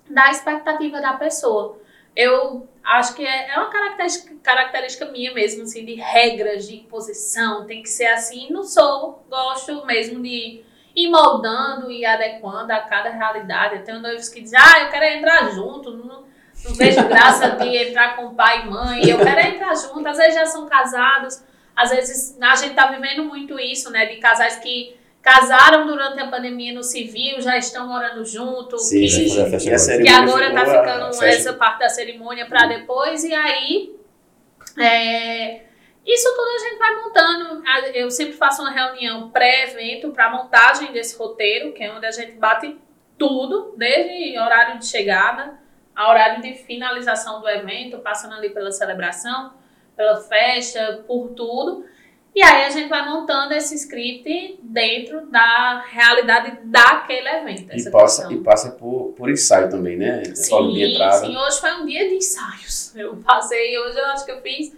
da expectativa da pessoa. Eu acho que é, é uma característica, característica minha mesmo, assim, de regras de imposição. Tem que ser assim. Não sou, gosto mesmo de ir moldando e adequando a cada realidade. Eu tenho noivos que dizem, ah, eu quero entrar junto, não, não vejo graça de entrar com pai e mãe, eu quero entrar junto. Às vezes já são casados, às vezes a gente tá vivendo muito isso, né, de casais que casaram durante a pandemia no civil, já estão morando junto, Sim, que, que cerimônia agora tá ficando essa parte da cerimônia para depois, e aí é, isso tudo a gente vai montando. Eu sempre faço uma reunião pré-evento para montagem desse roteiro, que é onde a gente bate tudo, desde horário de chegada a horário de finalização do evento, passando ali pela celebração, pela festa, por tudo. E aí a gente vai montando esse script dentro da realidade daquele evento. E passa, questão. e passa por, por ensaio também, né? Sim, sim, hoje foi um dia de ensaios. Eu passei, hoje eu acho que eu fiz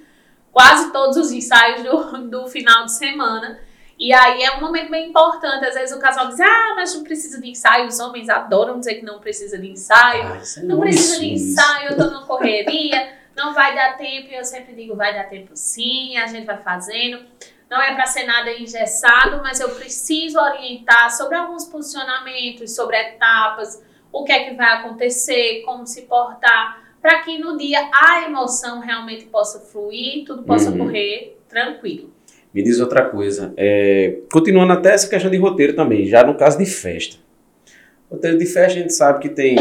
quase todos os ensaios do, do final de semana. E aí é um momento bem importante. Às vezes o casal diz, ah, mas não precisa de ensaio. Os homens adoram dizer que não precisa de ensaio. Ah, é Não precisa de ensaio, eu tô numa correria, não vai dar tempo. E eu sempre digo, vai dar tempo sim, a gente vai fazendo. Não é para ser nada engessado, mas eu preciso orientar sobre alguns posicionamentos, sobre etapas, o que é que vai acontecer, como se portar, para que no dia a emoção realmente possa fluir, tudo possa Uhum. correr tranquilo. Me diz outra coisa. é, continuando até essa questão de roteiro também, já no caso de festa. Roteiro de festa a gente sabe que tem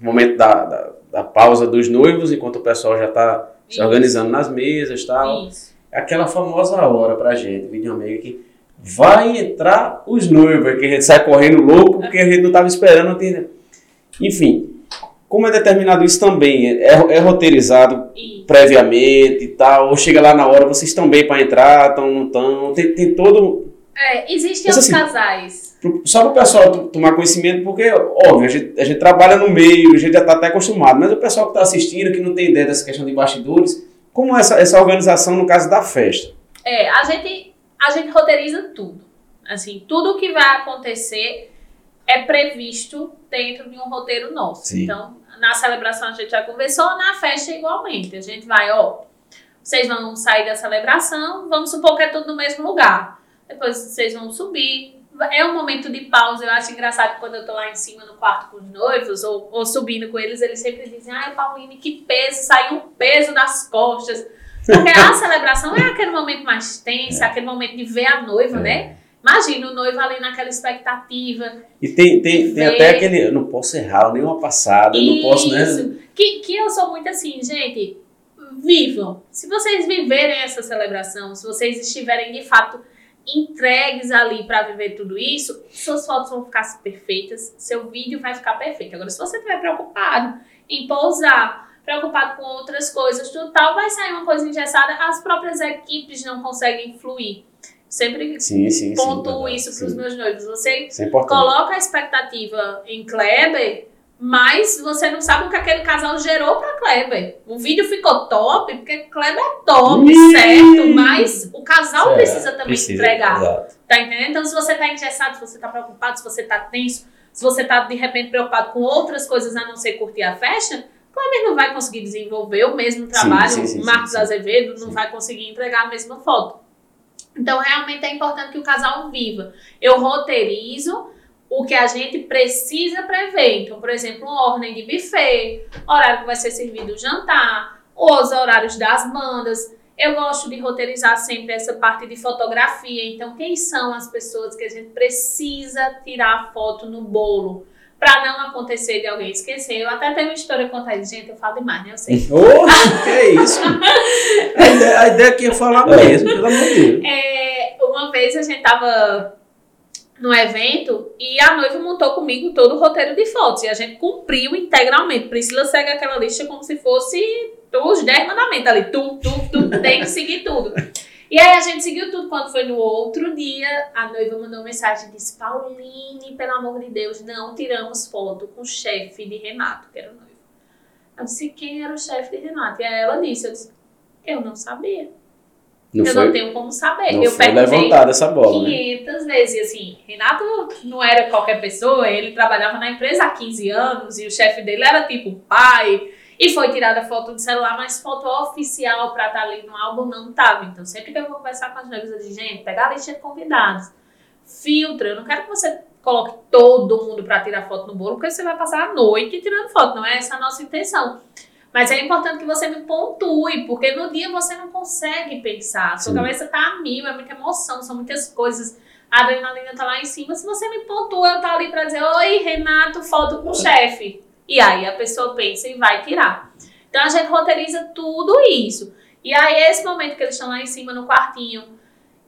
o momento da, da, da pausa dos noivos, enquanto o pessoal já está se organizando nas mesas e tal. Isso. Aquela famosa hora pra gente, videomaker, que vai entrar os noivos, que a gente sai correndo louco porque a gente não estava esperando. Enfim, como é determinado isso também? É, é roteirizado E previamente e tal, ou chega lá na hora, vocês estão bem para entrar, estão, não estão, tem, tem todo, é, existem os assim, casais. só para o pessoal tomar conhecimento, porque, óbvio, a gente, a gente trabalha no meio, a gente já está até acostumado, mas o pessoal que está assistindo, que não tem ideia dessa questão de bastidores, como é essa, essa organização no caso da festa? É, a gente, a gente roteiriza tudo. Assim, tudo que vai acontecer é previsto dentro de um roteiro nosso. Sim. Então, na celebração a gente já conversou, na festa igualmente. A gente vai, ó, vocês vão sair da celebração, vamos supor que é tudo no mesmo lugar. Depois vocês vão subir. É um momento de pausa. Eu acho engraçado que quando eu tô lá em cima no quarto com os noivos, ou, ou subindo com eles, eles sempre dizem, ai, Pauline, que peso, saiu um peso das costas. Porque a <laughs> celebração é aquele momento mais tenso, é. aquele momento de ver a noiva, É. né? Imagina o noivo ali naquela expectativa. E tem, tem, tem até aquele, eu não posso errar nenhuma passada, eu não posso, né? Isso. Que, que eu sou muito assim, gente. Vivam. Se vocês viverem essa celebração, se vocês estiverem de fato entregues ali para viver tudo isso, suas fotos vão ficar perfeitas, seu vídeo vai ficar perfeito. Agora, se você estiver preocupado em pousar, preocupado com outras coisas, tudo tal, vai sair uma coisa engessada, as próprias equipes não conseguem fluir. Sempre Sim, sim, sim. pontuo verdade, isso para os sim. meus noivos. Você é coloca a expectativa em Kleber, mas você não sabe o que aquele casal gerou para Kleber. O vídeo ficou top, porque Kleber é top, Ih! certo? Mas o casal Certo, precisa também Precisa, entregar. Exato. Tá entendendo? Então, se você tá engessado, se você tá preocupado, se você tá tenso, se você tá de repente preocupado com outras coisas a não ser curtir a festa, Kleber não vai conseguir desenvolver o mesmo trabalho, sim, sim, o Marcos sim, sim. Azevedo não Sim. vai conseguir entregar a mesma foto. Então, realmente é importante que o casal viva. Eu roteirizo o que a gente precisa prever. Então, por exemplo, ordem de buffet, horário que vai ser servido o jantar, os horários das bandas. Eu gosto de roteirizar sempre essa parte de fotografia. Então, quem são as pessoas que a gente precisa tirar foto no bolo? Pra não acontecer de alguém esquecer. Eu até tenho uma história contar. Gente, eu falo demais, né? Eu sei. <laughs> Ô, que é isso? <laughs> A ideia, a ideia aqui é falar mesmo, pelo amor de Deus. É, uma vez a gente tava no evento e a noiva montou comigo todo o roteiro de fotos e a gente cumpriu integralmente. Priscila segue aquela lista como se fosse os 10 mandamentos ali. Tu, tu, tu, tem que seguir tudo. E aí a gente seguiu tudo. Quando foi no outro dia, a noiva mandou uma mensagem e disse: Pauline, pelo amor de Deus, não tiramos foto com o chefe de Renato, que era o noivo. Eu disse: quem era o chefe de Renato? E aí ela disse: eu, disse, eu não sabia. Não eu foi, não tenho como saber. não eu foi levantada essa bola, né? 500 vezes. E assim, Renato não era qualquer pessoa, ele trabalhava na empresa há 15 anos e o chefe dele era tipo pai. E foi tirada foto do celular, mas foto oficial pra estar ali no álbum não tava. Então, sempre que eu vou conversar com as noivas, eu digo, gente, pegar a lista de convidados, filtra. Eu não quero que você coloque todo mundo pra tirar foto no bolo, porque você vai passar a noite tirando foto. Não é essa a nossa intenção. Mas é importante que você me pontue, porque no dia você não consegue pensar. Sua Sim. cabeça tá a mil, é muita emoção, são muitas coisas. A adrenalina tá lá em cima. Se você me pontua, eu tô ali pra dizer: Oi, Renato, foto com o chefe. E aí a pessoa pensa e vai tirar. Então a gente roteiriza tudo isso. E aí, esse momento que eles estão lá em cima no quartinho,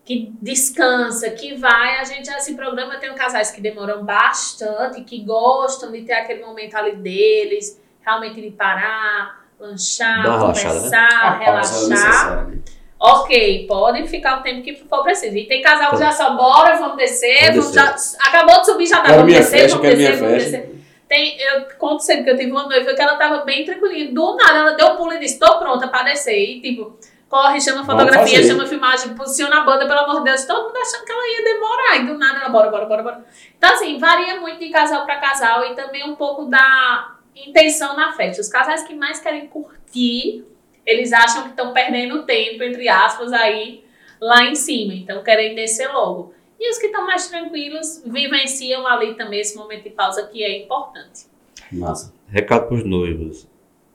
que descansa, que vai, a gente já se programa. Eu tenho casais que demoram bastante, que gostam de ter aquele momento ali deles, realmente de parar, lanchar, Dá uma relaxada, né? conversar, é relaxar. né? Ok, podem ficar o tempo que for preciso. E tem casal que já só bora, vamos descer, Vamos vamos já, acabou de subir, já tá, vamos descer, vamos quero descer, vamos descer. Tem, eu conto sempre que eu tive uma noiva que ela tava bem tranquilinha. Do nada, ela deu um pulo e disse: tô pronta pra descer. E tipo, corre, chama fotografia, chama filmagem, posiciona a banda, pelo amor de Deus. Todo mundo achando que ela ia demorar. E do nada ela, bora, bora, bora, bora. Então, assim, varia muito de casal pra casal e também um pouco da intenção na festa. Os casais que mais querem curtir, eles acham que estão perdendo tempo, entre aspas, aí lá em cima. Então, querem descer logo. E os que estão mais tranquilos vivenciam ali também esse momento de pausa que é importante. Massa. Recado para os noivos.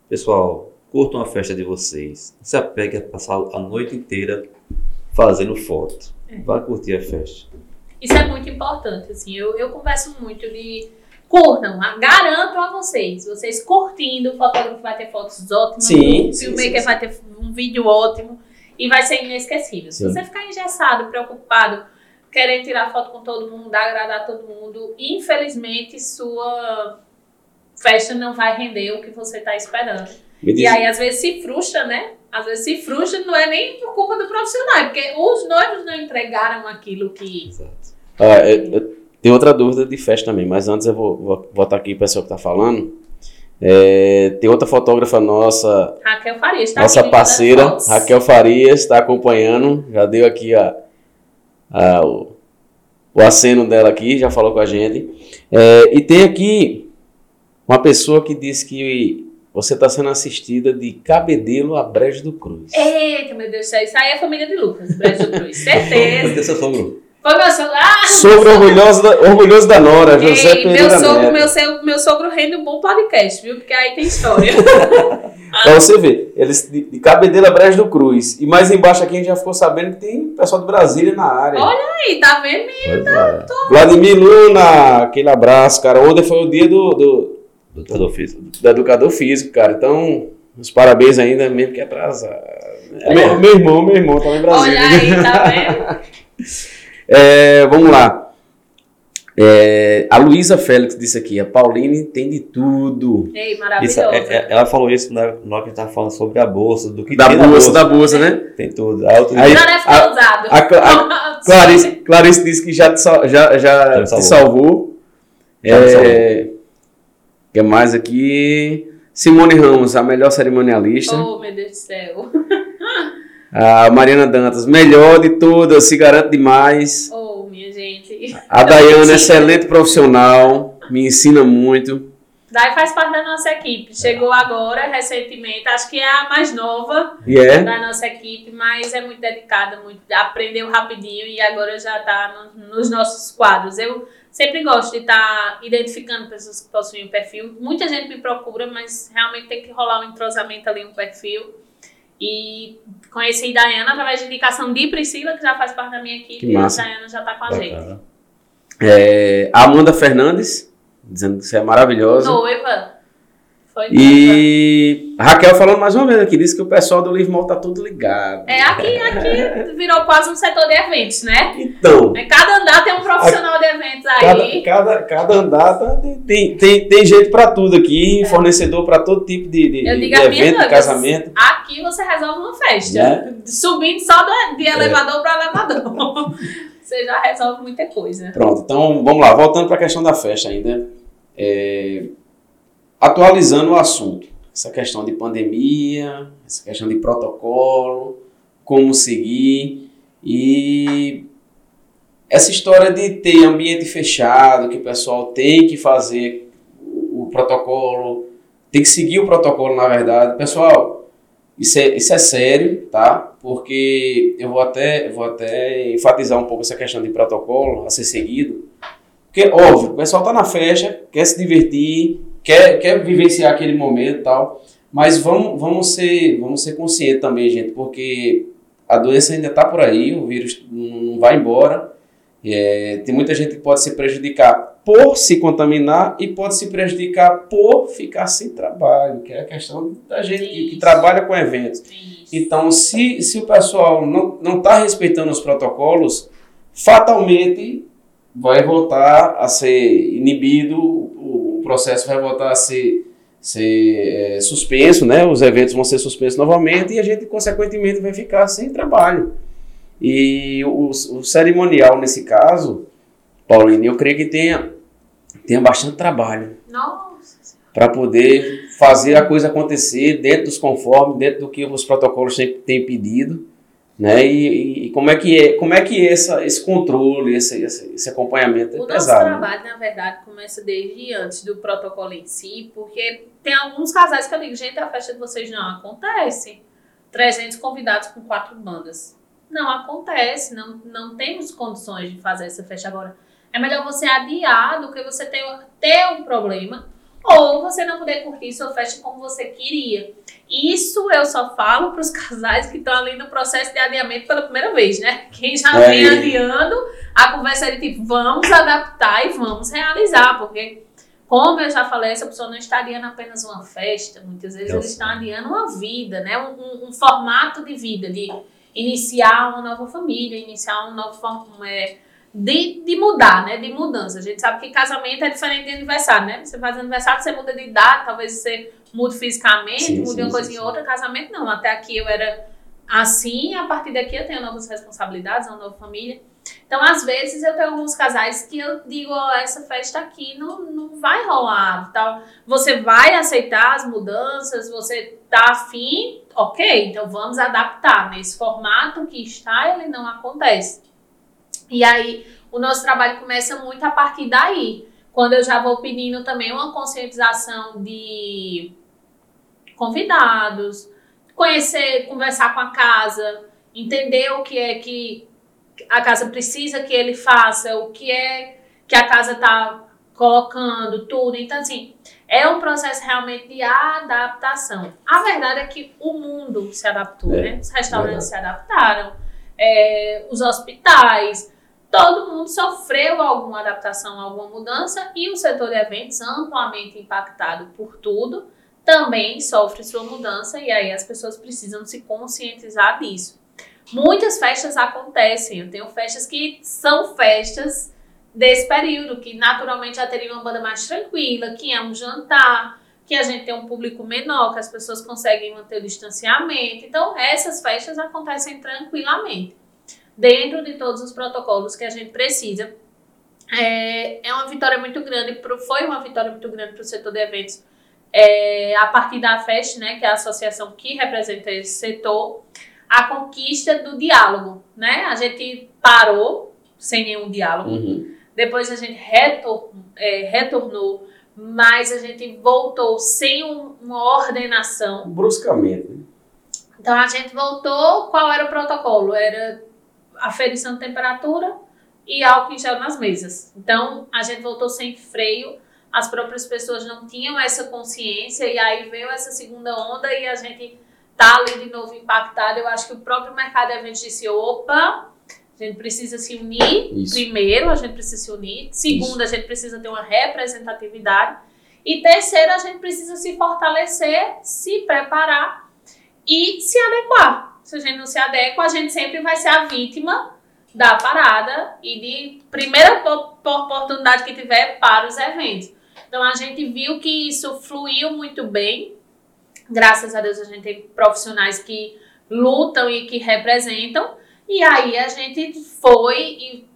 Pessoal, curtam a festa de vocês. Não se apegue a passar a noite inteira fazendo foto. Vai curtir a festa. Isso é muito importante, assim, eu, eu converso muito de curtam, garanto a vocês, vocês curtindo, o fotógrafo vai ter fotos ótimas, Sim, o filmmaker vai ter um vídeo ótimo e vai ser inesquecível. Se Sim. você ficar engessado, preocupado, querendo tirar foto com todo mundo, agradar todo mundo, infelizmente sua festa não vai render o que você está esperando. E aí, às vezes, se frustra, né? Às vezes se frustra, não é nem por culpa do profissional, é porque os noivos não entregaram aquilo que Exato. Ah, eu, eu tenho outra dúvida de festa também, mas antes eu vou, vou botar aqui o pessoal que tá falando. É, tem outra fotógrafa nossa, Raquel Farias está nossa mandando parceira. Raquel Farias, está acompanhando, já deu aqui a, a- o, o aceno dela aqui, já falou com a gente. É, e tem aqui uma pessoa que disse que você está sendo assistida de Cabedelo a Brejo do Cruz. Eita, meu Deus do céu, isso aí é a família de Lucas, Brejo Cruz, Pode certeza. ter seu sogro. Foi meu sogro, ah, Sogro orgulhoso da, orgulhoso da Nora, José ei, meu Pereira sogro, meu, meu sogro rende um bom podcast, viu? Porque aí tem história. <laughs> Pra você ver, eles de, de Cabedelo Brejo do Cruz. E mais embaixo aqui a gente já ficou sabendo que tem pessoal de Brasília na área. Olha aí, tá vendo? Pois é. Vladimir Luna, aquele abraço, cara. Ontem foi o dia do, do, Do educador físico. do educador físico, cara. Então, os parabéns ainda, mesmo que atrasado. É, meu, meu irmão, meu irmão, tá lá em Brasília. Olha aí, tá <laughs> vendo? É, vamos lá. É, a Luísa Félix disse aqui, a Pauline tem de tudo. Ei, Isso, maravilhosa. é- é- ela falou isso na, na hora que a gente estava falando sobre a bolsa, do que Da tem na bolsa, da bolsa, né? Tem tudo. Aí, outro Aí- deve ter usado. a- a- Clarice, Clarice disse que já te, sal- já, já te salvou. salvou. Já É, que mais aqui? Simone Ramos, a melhor cerimonialista. Oh, meu Deus do céu. <laughs> A Mariana Dantas, melhor de todas, se garante demais. Oh, minha gente. A Dayana, Mentira. excelente profissional, me ensina muito. Daí faz parte da nossa equipe. Chegou agora, recentemente. Acho que é a mais nova E é? da nossa equipe, mas é muito dedicada, muito, aprendeu rapidinho e agora já está nos nossos quadros. Eu sempre gosto de estar identificando pessoas que possuem um perfil. Muita gente me procura, mas realmente tem que rolar um entrosamento ali, um perfil. E conheci Dayana através de indicação de Priscila, que já faz parte da minha equipe, e a Dayana já está com a gente. Bacana. É, a Amanda Fernandes, dizendo que você é maravilhosa. Noiva. E Raquel falando mais uma vez aqui, disse que o pessoal do Livre Mall tá tudo ligado. É, aqui, aqui <laughs> virou quase um setor de eventos, né? Então, Cada andar tem um profissional de eventos cada, aí. cada, cada andar tá- tem, tem, tem jeito pra tudo aqui, fornecedor pra todo tipo de, de, Eu de digo evento, noiva, casamento. Aqui você resolve uma festa. Né? Subindo só do, de elevador para elevador. <laughs> você já resolve muita coisa. Pronto, então vamos lá, voltando para a questão da festa ainda. É, atualizando o assunto, essa questão de pandemia, essa questão de protocolo, como seguir e essa história de ter ambiente fechado, que o pessoal tem que fazer o protocolo, tem que seguir o protocolo na verdade. Pessoal, isso é, isso é sério, tá? Porque eu vou até, vou até enfatizar um pouco essa questão de protocolo a ser seguido. Porque, óbvio, o pessoal tá na festa, quer se divertir, quer, quer vivenciar aquele momento e tal. Mas vamos, vamos, ser, vamos ser conscientes também, gente, porque a doença ainda está por aí, o vírus não vai embora. É, tem muita gente que pode se prejudicar por se contaminar e pode se prejudicar por ficar sem trabalho, que é a questão da gente que, que trabalha com eventos. Então, se, se o pessoal não está respeitando os protocolos, fatalmente vai voltar a ser inibido, processo vai voltar a ser, ser é, suspenso, né? os eventos vão ser suspensos novamente e a gente, consequentemente, vai ficar sem trabalho. E o, o cerimonial, nesse caso, Paulinho, eu creio que tenha, tenha bastante trabalho para poder fazer a coisa acontecer dentro dos conformes, dentro do que os protocolos têm, têm pedido, né? E, e- como é que é, como é que é essa, esse controle, esse, esse, esse acompanhamento é O nosso pesado. né? trabalho, na verdade, começa desde antes do protocolo em si, porque tem alguns casais que eu digo, gente, a festa de vocês não acontece. 300 convidados com quatro bandas. Não acontece, não, não temos condições de fazer essa festa agora. É melhor você adiar do que você ter, ter um problema ou você não poder curtir sua festa como você queria. Isso eu só falo para os casais que estão ali no processo de adiamento pela primeira vez, né? Quem já É. vem adiando, a conversa é de tipo, vamos adaptar e vamos realizar, porque, como eu já falei, essa pessoa não está adiando apenas uma festa, muitas vezes eles estão adiando uma vida, né? Um, um- um formato de vida, de iniciar uma nova família, iniciar um novo formato. É, de, de mudar, né? De mudança. A gente sabe que casamento é diferente de aniversário, né? Você faz aniversário, você muda de idade, talvez você mude fisicamente, Sim, mude sim, uma coisa em outra. Casamento não. Até aqui eu era assim, a partir daqui eu tenho novas responsabilidades, uma nova família. Então, às vezes, eu tenho alguns casais que eu digo, ó, essa festa aqui não, não vai rolar, tal. Você vai aceitar as mudanças, você tá afim, ok, então vamos adaptar. Nesse formato que está, ele não acontece. E aí, o nosso trabalho começa muito a partir daí. Quando eu já vou pedindo também uma conscientização de convidados, conhecer, conversar com a casa, entender o que é que a casa precisa que ele faça, o que é que a casa está colocando, tudo. Então, assim, é um processo realmente de adaptação. A verdade é que o mundo se adaptou, É, né? Os restaurantes se adaptaram, é, os hospitais, todo mundo sofreu alguma adaptação, alguma mudança e o setor de eventos, amplamente impactado por tudo, também sofre sua mudança e aí as pessoas precisam se conscientizar disso. Muitas festas acontecem, eu tenho festas que são festas desse período, que naturalmente já teria uma banda mais tranquila, que é um jantar, que a gente tem um público menor, que as pessoas conseguem manter o distanciamento. Então, essas festas acontecem tranquilamente. dentro de todos os protocolos que a gente precisa. É, é uma vitória muito grande, pro, foi uma vitória muito grande para o setor de eventos, é, a partir da FEST, né, que é a associação que representa esse setor, a conquista do diálogo. Né? A gente parou sem nenhum diálogo, Uhum. depois a gente retor, é, retornou, mas a gente voltou sem um- uma ordenação. Bruscamente. né? Então a gente voltou, qual era o protocolo? Era aferição de temperatura e álcool em gel nas mesas. Então a gente voltou sem freio, as próprias pessoas não tinham essa consciência e aí veio essa segunda onda e a gente tá ali de novo impactado. Eu acho que o próprio mercado de eventos disse, opa, a gente precisa se unir. Isso. Primeiro, a gente precisa se unir. Segundo, a gente precisa ter uma representatividade. E terceiro, a gente precisa se fortalecer, se preparar e se adequar. Se a gente não se adequa, a gente sempre vai ser a vítima da parada e de primeira po- po- oportunidade que tiver para os eventos. Então a gente viu que isso fluiu muito bem. Graças a Deus a gente tem profissionais que lutam e que representam. E aí a gente foi e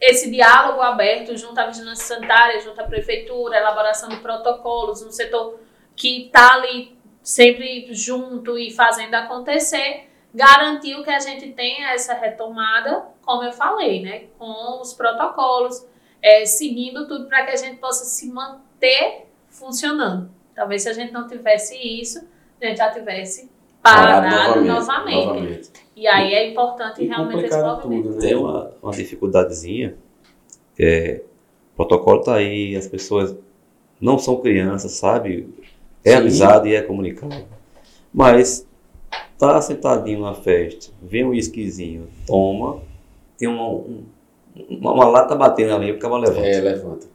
esse diálogo aberto junto à vigilância sanitária, junto à prefeitura, elaboração de protocolos, um setor que está ali sempre junto e fazendo acontecer, garantiu que a gente tenha essa retomada, como eu falei, né, com os protocolos, é, seguindo tudo para que a gente possa se manter funcionando. Talvez se a gente não tivesse isso, a gente já tivesse parado, novamente. novamente. E aí é importante E realmente esse movimento. tudo, né? Tem uma, uma dificuldadezinha, é, o protocolo tá aí, as pessoas não são crianças, sabe? É Sim. avisado e é comunicado. Mas tá sentadinho na festa, vem um esquisinho, toma, tem uma, um- uma, uma lata batendo ali, o cara levanta. É, levanta.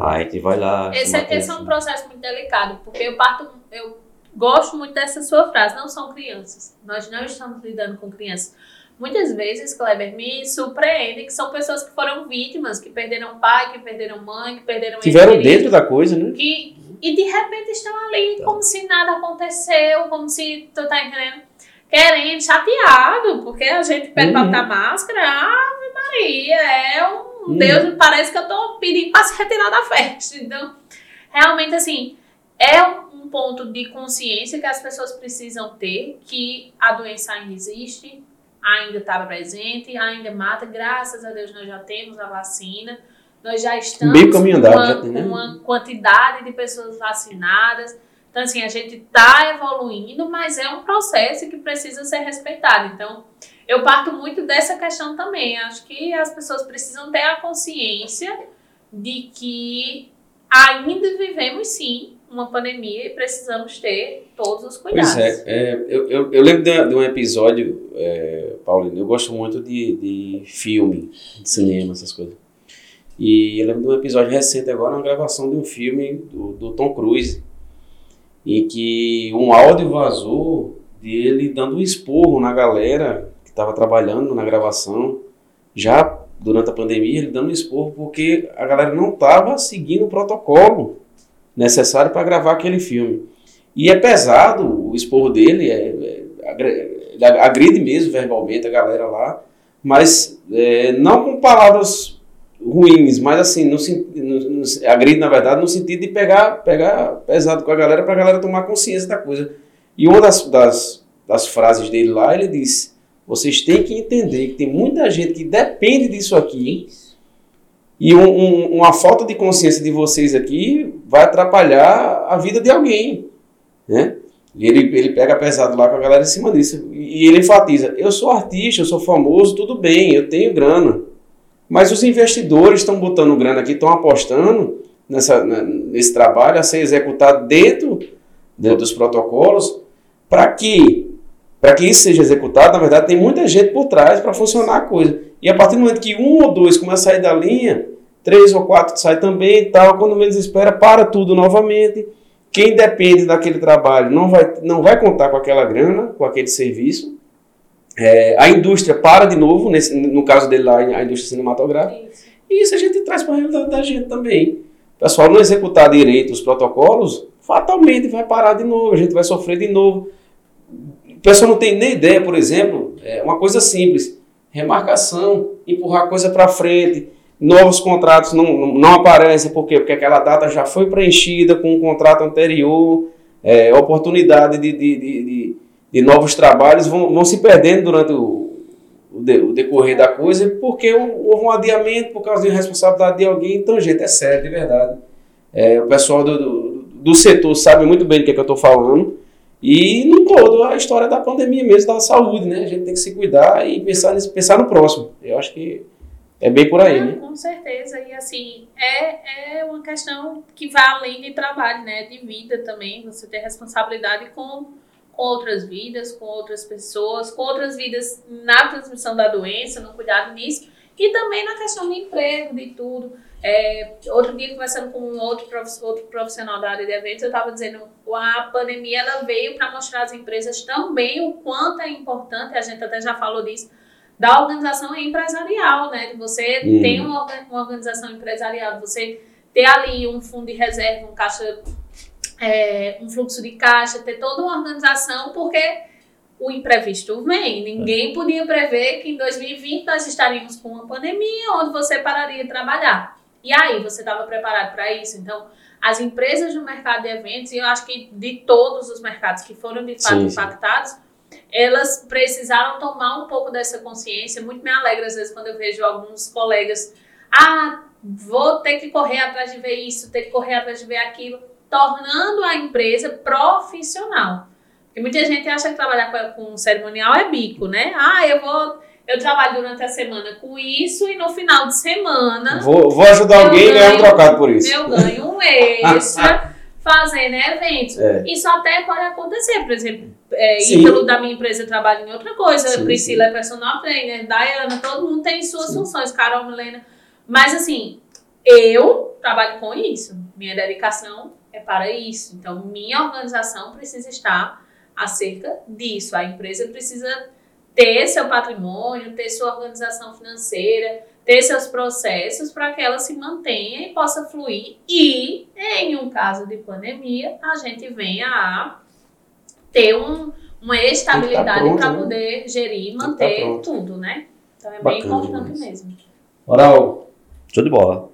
Aí a gente vai lá. Esse, é- esse é um processo muito delicado, porque eu parto, eu gosto muito dessa sua frase, não são crianças. Nós não estamos lidando com crianças. Muitas vezes, Kleber, me surpreende que são pessoas que foram vítimas, que perderam pai, que perderam mãe, que perderam Tiveram dentro da coisa, né? que e de repente estão ali como se nada aconteceu, como se tu tá entendendo, querendo, chateado, porque a gente pede pra Uhum. botar máscara, Ave Maria, é um Uhum. Deus, parece que eu tô pedindo pra se retirar da festa. Então, realmente assim, é um ponto de consciência que as pessoas precisam ter que a doença ainda existe, ainda está presente, ainda mata. Graças a Deus nós já temos a vacina. Nós já estamos com uma, né? uma quantidade de pessoas vacinadas. Então, assim, a gente está evoluindo, mas é um processo que precisa ser respeitado. Então, eu parto muito dessa questão também. Acho que as pessoas precisam ter a consciência de que ainda vivemos, sim, uma pandemia e precisamos ter todos os cuidados. Pois é, é, eu, eu, eu lembro de, de um episódio, é, Paulino, eu gosto muito de, de filme, de cinema, essas coisas. E eu lembro de um episódio recente agora, uma gravação de um filme do, do Tom Cruise, em que um áudio vazou dele dando um esporro na galera que estava trabalhando na gravação, já durante a pandemia, ele dando esporro porque a galera não estava seguindo o protocolo necessário para gravar aquele filme. E é pesado o esporro dele, é, é, agride mesmo verbalmente a galera lá, mas é, não com palavras ruins, mas assim, no, no, no, agride na verdade no sentido de pegar, pegar pesado com a galera para a galera tomar consciência da coisa. E uma das, das, das frases dele lá, ele disse, vocês têm que entender que tem muita gente que depende disso aqui e um- um- uma falta de consciência de vocês aqui vai atrapalhar a vida de alguém, né? E ele, ele pega pesado lá com a galera em cima disso. E ele enfatiza, eu sou artista, eu sou famoso, tudo bem, eu tenho grana. Mas os investidores estão botando grana aqui, estão apostando nessa, nesse trabalho a ser executado dentro, dentro dos protocolos, para que para que isso seja executado, na verdade, tem muita gente por trás para funcionar a coisa. E a partir do momento que um ou dois começa a sair da linha, três ou quatro sai também e tal, quando menos espera, para tudo novamente. Quem depende daquele trabalho não vai, não vai contar com aquela grana, com aquele serviço. É, a indústria para de novo, nesse, no caso dele lá, a indústria cinematográfica. Isso. E isso a gente traz para a realidade da gente também. O pessoal não executar direito os protocolos, fatalmente vai parar de novo, a gente vai sofrer de novo. O pessoal não tem nem ideia, por exemplo, é uma coisa simples. remarcação, empurrar a coisa para frente. Novos contratos não, não aparecem, por quê? Porque aquela data já foi preenchida com um contrato anterior, é, oportunidade de, de, de, de, de novos trabalhos vão, vão se perdendo durante o, o, de, o decorrer da coisa, porque houve um adiamento por causa de responsabilidade de alguém. Então, gente, é sério, de verdade. É, o pessoal do, do, do, setor sabe muito bem do que, é que eu estou falando. E no todo a história da pandemia mesmo, da saúde, né? A gente tem que se cuidar e pensar, nesse, pensar no próximo. Eu acho que é bem por aí, é, né? Com certeza. E assim, é, é uma questão que vai além de trabalho, né? De vida também. Você ter responsabilidade com, com outras vidas, com outras pessoas, com outras vidas na transmissão da doença, no cuidado nisso. E também na questão do emprego, de tudo. É, outro dia, conversando com outro, outro profissional da área de eventos, eu estava dizendo a pandemia ela veio para mostrar às empresas também o quanto é importante, a gente até já falou disso, da organização empresarial, né? Você hum. tem uma, uma organização empresarial, você ter ali um fundo de reserva, um caixa, é, um fluxo de caixa, ter toda uma organização, porque o imprevisto vem. Ninguém podia prever que em 2020 nós estaríamos com uma pandemia onde você pararia de trabalhar. E aí, você estava preparado para isso? Então, as empresas do mercado de eventos, e eu acho que de todos os mercados que foram de fato sim, impactados, sim. elas precisaram tomar um pouco dessa consciência. Muito me alegra, às vezes, quando eu vejo alguns colegas, ah, vou ter que correr atrás de ver isso, ter que correr atrás de ver aquilo, tornando a empresa profissional. Porque muita gente acha que trabalhar com, com cerimonial é bico, né? Ah, eu vou eu trabalho durante a semana com isso e no final de semana. Vou, vou ajudar alguém e ganhar um trocado por isso. Eu ganho um extra <laughs> fazendo eventos. É. Isso até pode acontecer. Por exemplo, é, Ítalo da minha empresa trabalha em outra coisa, sim, Priscila sim. é personal trainer, Dayana, todo mundo tem suas sim. funções, Carol, Milena. Mas assim, eu trabalho com isso. Minha dedicação é para isso. Então, minha organização precisa estar acerca disso. A empresa precisa ter seu patrimônio, ter sua organização financeira, ter seus processos para que ela se mantenha e possa fluir. E, em um caso de pandemia, a gente venha a ter um, uma estabilidade tá para né? poder gerir e tá manter tá tudo, né? Então é Bacana bem importante demais. mesmo. Oral. Show de bola.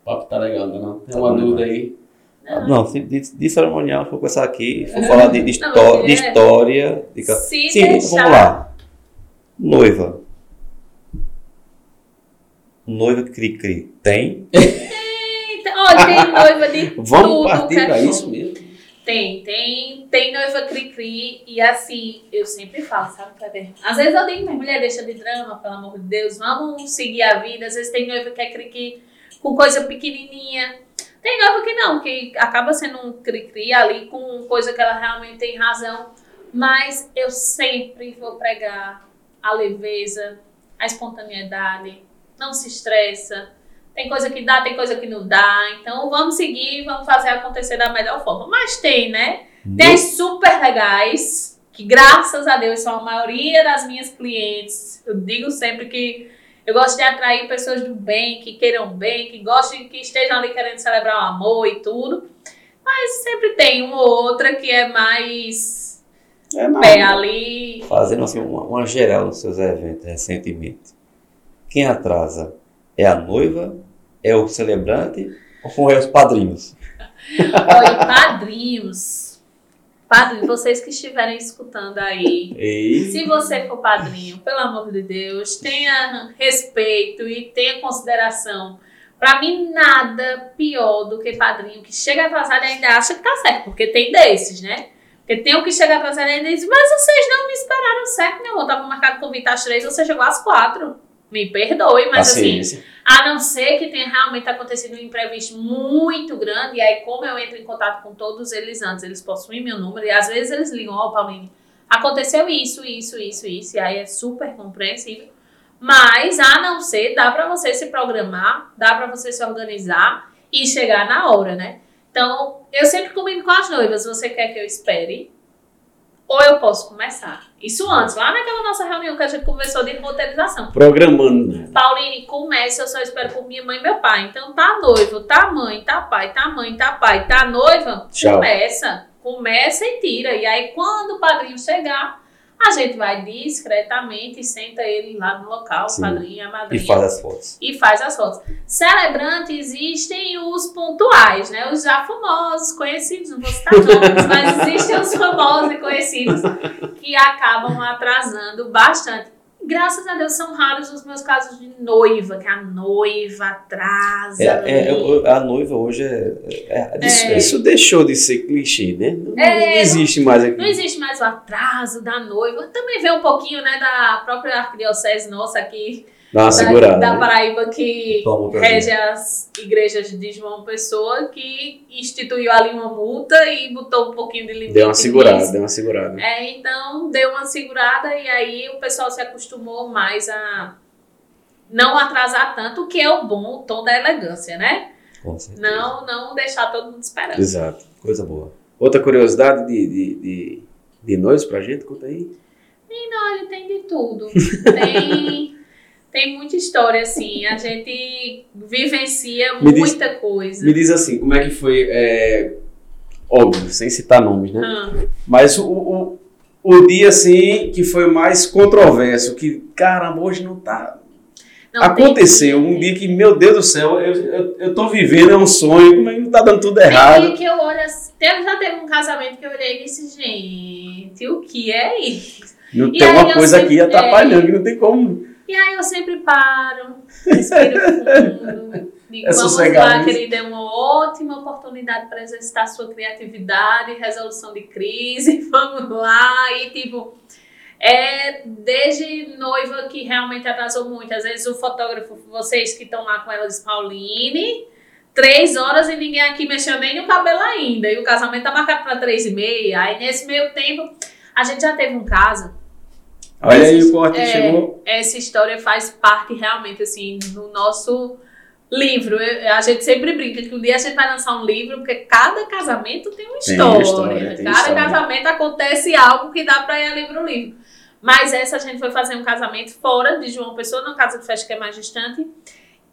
O papo tá legal, né? Não? Tem tá uma dúvida aí. Não, não de, de, cerimonial, vou começar aqui, vou falar de, de, não, de história. De... Se Sim, deixar... vamos lá. Noiva. Noiva cri-cri. Tem? Tem. Olha, tem noiva de <laughs> Vamos tudo. partir para isso mesmo? Tem, tem, tem noiva cri-cri e assim, eu sempre falo, sabe, Kleber? Às vezes eu digo, mulher, deixa de drama, pelo amor de Deus, vamos seguir a vida. Às vezes tem noiva que é cri-cri com coisa pequenininha. Tem noiva que não, que acaba sendo um cri-cri ali com coisa que ela realmente tem razão. Mas eu sempre vou pregar a leveza, a espontaneidade, não se estressa. Tem coisa que dá, tem coisa que não dá. Então vamos seguir, vamos fazer acontecer da melhor forma. Mas tem, né? Tem super legais, que graças a Deus são a maioria das minhas clientes. Eu digo sempre que eu gosto de atrair pessoas do bem, que queiram bem, que gostem, que estejam ali querendo celebrar o amor e tudo. Mas sempre tem uma ou outra que é mais é Pé ali. Fazendo assim uma, uma geral nos seus eventos recentemente. Quem atrasa é a noiva, é o celebrante ou é os padrinhos? <laughs> Olha, padrinhos. Padrinhos, vocês que estiverem escutando aí, Ei. se você for padrinho, pelo amor de Deus, tenha respeito e tenha consideração. Para mim, nada pior do que padrinho que chega atrasado e ainda acha que tá certo, porque tem desses, né? Eu tenho que chegar pra Serena e dizer, mas vocês não me esperaram certo, meu amor. Tava marcado convite às três, você chegou às quatro. Me perdoe, mas assim, Paciência. assim, a não ser que tenha realmente acontecido um imprevisto muito grande, e aí como eu entro em contato com todos eles antes, eles possuem meu número, e às vezes eles ligam, ó, oh, Pauline, aconteceu isso, isso, isso, isso, e aí é super compreensível. Mas, a não ser, dá para você se programar, dá para você se organizar e chegar na hora, né? Então, eu sempre combino com as noivas, você quer que eu espere? Ou eu posso começar? Isso antes, lá naquela nossa reunião que a gente conversou de roteirização. Programando. Né? Pauline, comece, eu só espero por minha mãe e meu pai. Então, tá noivo, tá mãe, tá pai, tá mãe, tá pai, tá noiva, Tchau. começa. Começa e tira. E aí, quando o padrinho chegar, A gente vai discretamente e senta ele lá no local, Sim. o padrinho a madrinha E faz as fotos. e faz as fotos. Celebrante existem os pontuais, né? Os já famosos, conhecidos, não vou citar nomes, mas existem os famosos e conhecidos que acabam atrasando bastante. Graças a Deus são raros os meus casos de noiva, que a noiva atrasa. É, é, a noiva hoje é. é, é Isso, É. isso deixou de ser clichê, né? Não, não É, existe mais aqui. Não existe mais o atraso da noiva. Também vem um pouquinho, né, da própria arquidiocese nossa aqui, Dá uma da, segurada. da né? Paraíba, que rege as igrejas de João Pessoa, que instituiu ali uma multa e botou um pouquinho de limite. Deu uma segurada, nisso. deu uma segurada. É, então deu uma segurada e aí o pessoal se acostumou mais a não atrasar tanto, o que é o bom, o tom da elegância, né? Com certeza. Não, não deixar todo mundo esperando. Exato. Coisa boa. Outra curiosidade de, de, de, de noivos pra gente, conta aí. Olha, tem de tudo. Tem, <laughs> tem muita história, assim. A <laughs> gente vivencia Me diz- muita coisa. Me diz assim, como é que foi, é, óbvio, sem citar nomes, né? Ah, Mas o, o, o dia, assim, que foi mais controverso, que, caramba, hoje não tá... não, Aconteceu tem- um dia que, meu Deus do céu, eu, eu, eu tô vivendo, é um sonho, como é que não tá dando tudo Tem errado? dia que eu olho assim, já teve um casamento que eu olhei e disse, gente, o que é isso? Não E tem uma coisa sempre- aqui atrapalhando, que não tem como. E aí eu sempre paro, respiro fundo, <laughs> digo, É vamos lá, querida, é uma ótima oportunidade para exercitar sua criatividade, resolução de crise, <laughs> vamos lá, e tipo, é desde noiva que realmente atrasou muito, às vezes o fotógrafo, vocês que estão lá com ela, diz, Pauline, três horas e ninguém aqui mexeu nem no cabelo ainda, e o casamento tá marcado para três e meia, aí nesse meio tempo, a gente já teve um caso, Olha aí o corte é, chegou. essa história faz parte realmente, assim, do nosso livro. Eu- A gente sempre brinca que um dia a gente vai lançar um livro, porque cada casamento tem uma Tem história. história, tem cada história. casamento acontece algo que dá pra ir ali pro livro. Mas essa a gente foi fazer um casamento fora de João Pessoa, numa casa de festa que é mais distante.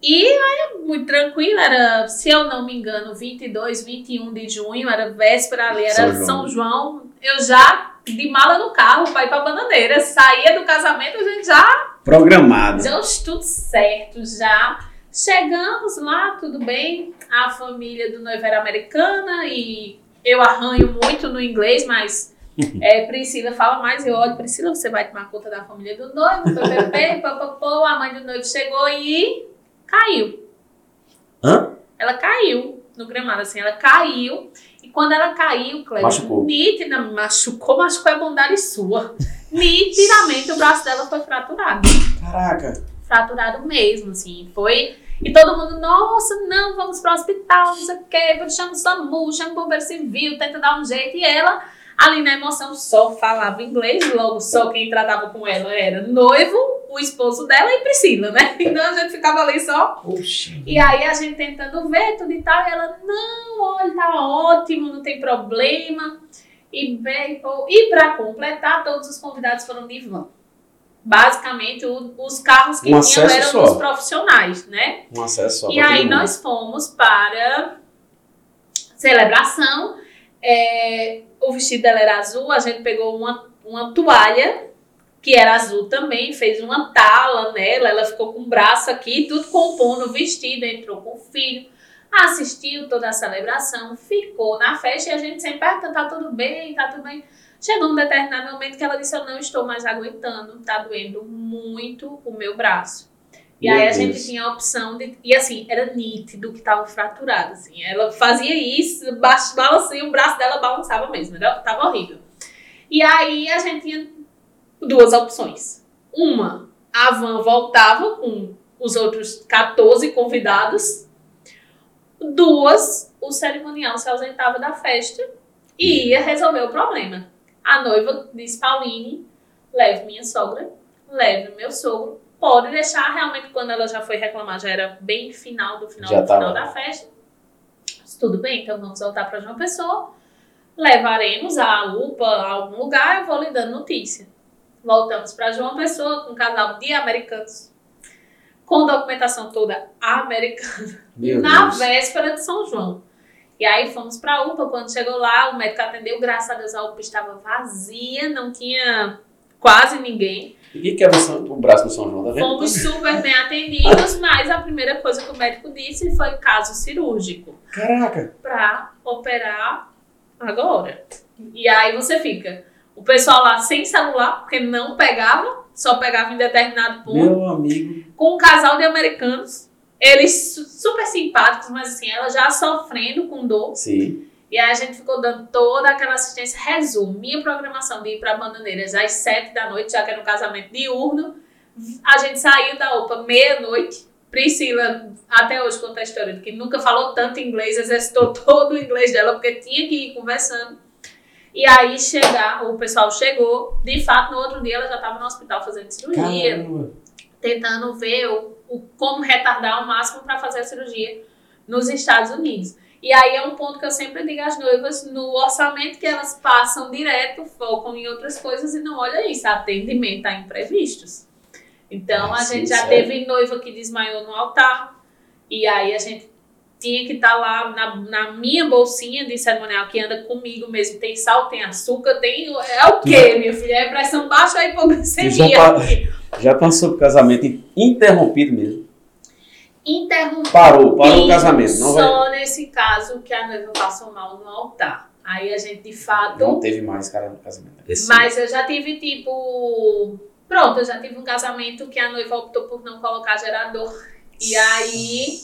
E aí, muito tranquilo, era, se eu não me engano, 22, 21 de junho, era véspera ali, era São João. São João. Eu já, de mala no carro, pra ir pra bananeira, saía do casamento, a gente já Programado. já tudo certo, já. Chegamos lá, tudo bem. A família do noivo era americana e eu arranho muito no inglês, mas <laughs> é, Priscila fala mais. Eu olho, Priscila, você vai tomar conta da família do noivo, PPP, papapô. A mãe do noivo chegou e caiu. Hã? Ela caiu no gramado, assim, ela caiu. E quando ela caiu, Cleber, Machucou. nítida, machucou, machucou é bondade sua. Nitidamente o braço dela foi fraturado Caraca. fraturado mesmo, assim. Foi. E todo mundo, nossa, não, vamos pro hospital, não sei o quê, chama o SAMU, chama o bombeiro civil, tenta dar um jeito. E ela, ali na emoção, só falava inglês, logo só quem tratava com ela era noivo, o esposo dela e Priscila, né? <laughs> Então a gente ficava ali só. Oxi. E aí a gente tentando ver tudo e tal, e ela, não, olha, tá ótimo, não tem problema. E, bem, e para completar, todos os convidados foram de van. Basicamente, o- os carros que Um tinham eram só. dos profissionais, né? Um acesso só E aí nós fomos para celebração. É, o vestido dela era azul, a gente pegou uma, uma toalha que era azul também, fez uma tala nela, ela ficou com o braço aqui, tudo compondo o vestido, entrou com o filho, assistiu toda a celebração, ficou na festa e a gente sempre pergunta, tá tudo bem, tá tudo bem. Chegou um determinado momento que ela disse, eu não estou mais aguentando, tá doendo muito o meu braço. E Meu aí a Deus. gente tinha a opção de. E assim, era nítido que tava fraturado. Assim. Ela fazia isso, balançava, o braço dela balançava mesmo. Era, tava horrível. E aí a gente tinha duas opções. Uma, a van voltava com os outros 14 convidados. Duas, o cerimonial se ausentava da festa e ia resolver o problema. A noiva disse, Pauline, leve minha sogra, leve meu sogro, pode deixar realmente quando ela já foi reclamar, já era bem final do final Já do final da festa. Tudo bem, então vamos voltar para João Pessoa. Levaremos a UPA a algum lugar, eu vou lhe dando notícia. Voltamos para João Pessoa com um casal de americanos. Com documentação toda americana Meu na Deus. véspera de São João. E aí fomos pra UPA, quando chegou lá, o médico atendeu, graças a Deus a UPA estava vazia, não tinha quase ninguém. Quer ver o braço no São João, tá vendo? Fomos super bem atendidos, mas a primeira coisa que o médico disse foi caso cirúrgico Caraca! para operar agora. E aí você fica, o pessoal lá sem celular, porque não pegava, só pegava em determinado ponto, Meu amigo. com um casal de americanos, eles su- super simpáticos, mas assim, ela já sofrendo com dor. Sim. E aí a gente ficou dando toda aquela assistência. Resumo, minha programação de ir para Bananeiras às sete da noite, já que era um casamento diurno. A gente saiu da UPA meia-noite. Priscila, até hoje, conta a história de que nunca falou tanto inglês, exercitou <laughs> todo o inglês dela, porque tinha que ir conversando. E aí chegar, o pessoal chegou, de fato, no outro dia ela já estava no hospital fazendo cirurgia Caramba. tentando ver o, o- como retardar ao máximo para fazer a cirurgia nos Estados Unidos. E aí é um ponto que eu sempre digo às noivas, no orçamento que elas passam direto, focam em outras coisas e não olha isso, atendimento a imprevistos. Então Ah, a sim, gente já sério? teve noiva que desmaiou no altar, e aí a gente tinha que estar lá na, na minha bolsinha de cerimonial que anda comigo mesmo. Tem sal, tem açúcar, tem. É o quê, minha filha? É pressão baixa ou é Tu já, hipoglicemia? pa- já passou por casamento interrompido mesmo. Interrompido. Parou, parou o casamento. Não, vai, Só nesse caso que a noiva passou mal no altar. Aí a gente, de fato. não teve mais cara no casamento. Esse- Mas eu já tive, tipo. Pronto, eu já tive um casamento que a noiva optou por não colocar gerador. E aí.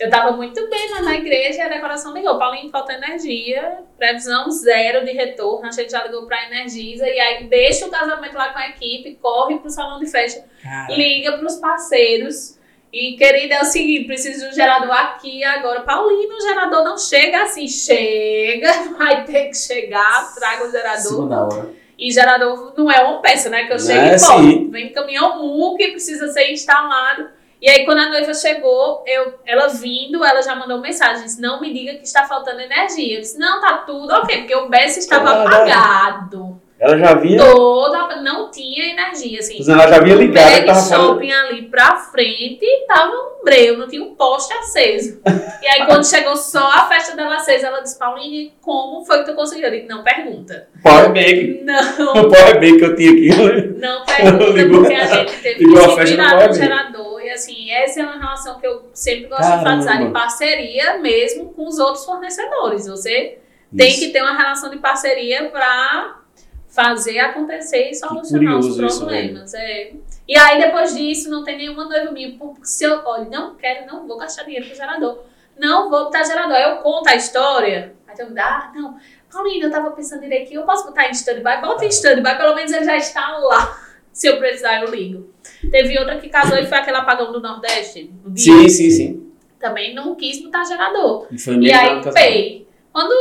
Eu tava muito bem lá na igreja e a decoração ligou. Paulinho, falta energia, previsão zero de retorno. A gente já ligou pra Energisa e aí deixa o casamento lá com a equipe, corre pro salão de festa liga pros parceiros. E, querida, é o seguinte, preciso de um gerador aqui agora. Paulino, o gerador não chega assim. Chega, <laughs> vai ter que chegar, traga o gerador. E gerador não é uma peça, né? Que eu chego é, e volto. sim. Vem caminhão mu que precisa ser instalado. E aí, quando a noiva chegou, eu, ela vindo, ela já mandou mensagem. Disse, não me diga que está faltando energia. Eu disse, não, tá tudo ok, porque o BES estava Caralho. apagado. Ela já vinha. Toda, não tinha energia, assim. Ela já vinha ligada. Pega Tava falando. shopping ali pra frente tava um breu, não tinha um poste aceso. E aí, quando chegou só a festa dela acesa, ela disse: Pauline, como foi que tu conseguiu? Eu disse: Não pergunta. Power Bank. Não, O <laughs> Power Bank que eu tinha aqui. não pergunta, Ligou- porque a gente teve a que se festa no gerador. E assim, essa é uma relação que eu sempre gosto de Caramba. enfatizar em parceria mesmo com os outros fornecedores. Você tem Isso. que ter uma relação de parceria para fazer acontecer e solucionar os problemas. é. E aí, depois disso, não tem nenhuma noiva minha. porque Se eu, olha, não quero, não vou gastar dinheiro com gerador. Não vou botar gerador. Aí eu conto a história. Aí eu me ah, não. Paulina, eu tava pensando direitinho, eu posso botar em stand-by? Bota em stand-by, pelo menos ele já está lá. Se eu precisar, eu ligo. Teve outra que casou e foi aquele apagão do Nordeste. Sim, sim, sim. Também não quis botar gerador. E foi E aí, pei. Quando,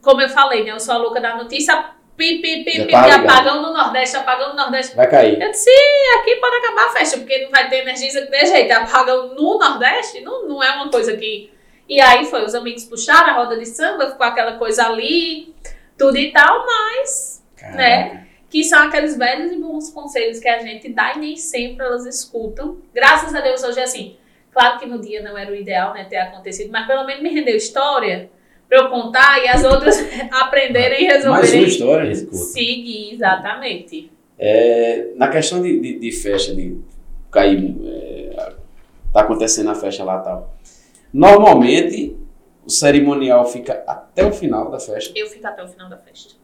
como eu falei, né? Eu sou a louca da notícia. Pi, pi, pi, pi, tá apagão no Nordeste, apagão no Nordeste. Vai cair. Eu disse, aqui pode acabar a festa, porque não vai ter energia de jeito. Apagão no Nordeste não, não é uma coisa que. E aí foi, os amigos puxaram a roda de samba, ficou aquela coisa ali, tudo e tal, mas Caraca. Né? Que são aqueles velhos e bons conselhos que a gente dá e nem sempre elas escutam. Graças a Deus hoje é assim. Claro que no dia não era o ideal, né, ter acontecido, mas pelo menos me rendeu história pra eu contar e as outras <laughs> aprenderem e Mais uma resolverem história. Escuta. seguir, exatamente. É, na questão de, de, de festa, de cair, é, tá acontecendo a festa lá e tal. Normalmente, o cerimonial fica até o final da festa. Eu fico até o final da festa.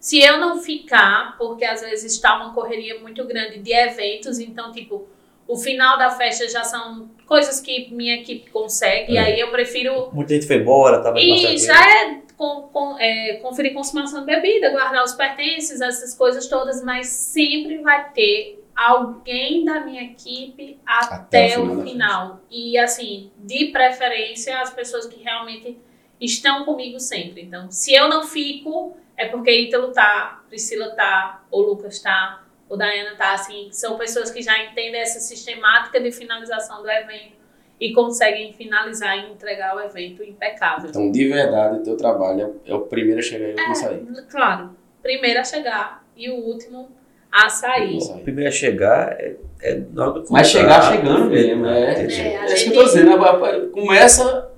Se eu não ficar, porque às vezes está uma correria muito grande de eventos, então, tipo, o final da festa já são coisas que minha equipe consegue, e É. aí eu prefiro Muita gente foi embora, tava E já é, com, com- é, conferir consumação de bebida, guardar os pertences, essas coisas todas, mas sempre vai ter alguém da minha equipe até, Até o final final. E assim, de preferência, as pessoas que realmente estão comigo sempre. Então, se eu não fico, é porque Ítalo tá, Priscila tá, ou Lucas tá, ou Dayana tá, assim, são pessoas que já entendem essa sistemática de finalização do evento e conseguem finalizar e entregar o evento impecável. Então, de verdade, o teu trabalho é, é o primeiro a chegar e o último a sair. Claro, primeiro a chegar e o último a sair. O primeiro a chegar é, é Mas chegar chegando mesmo, é. entendi. É, a É isso que eu tô dizendo. né? Começa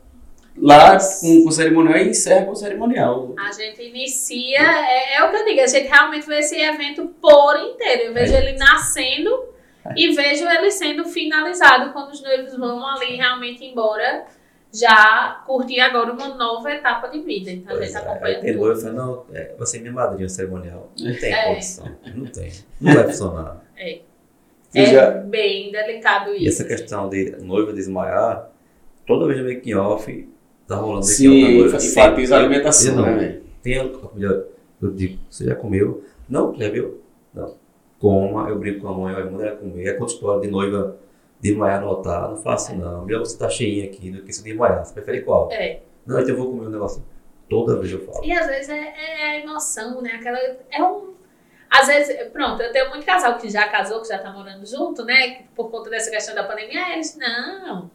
lá com, com o cerimonial e encerra com o cerimonial. A gente inicia, é, é o que eu digo, a gente realmente vê esse evento por inteiro. Eu vejo ele nascendo e vejo ele sendo finalizado quando os noivos vão ali realmente embora, já curtir agora uma nova etapa de vida. Então a Pois gente é, acompanha aí tem noivo, eu falo, não, é, você é minha madrinha cerimonial. Não tem É. condição. Não tem. Não vai funcionar. É, é já- bem delicado isso. E essa assim. questão de noiva desmaiar, toda vez no making off, tá rolando making Sim, off da noiva. enfatiza a Eu- alimentação, eu não. né, velho? Tem a comida, eu digo, você já comeu? Não, Clébio, não. Coma, eu brinco com a mãe, vai mandar comer. É conta história de noiva desmaiar no altar, não faço não. Melhor você tá cheinha aqui do que se desmaiar. Você prefere qual? É. Não, então eu vou comer um negócio. Toda vez eu falo. E às vezes é, é a emoção, né? Aquela, é um. Às vezes, pronto, eu tenho muito casal que já casou, que já tá morando junto, né? que Por conta dessa questão da pandemia, eles, não,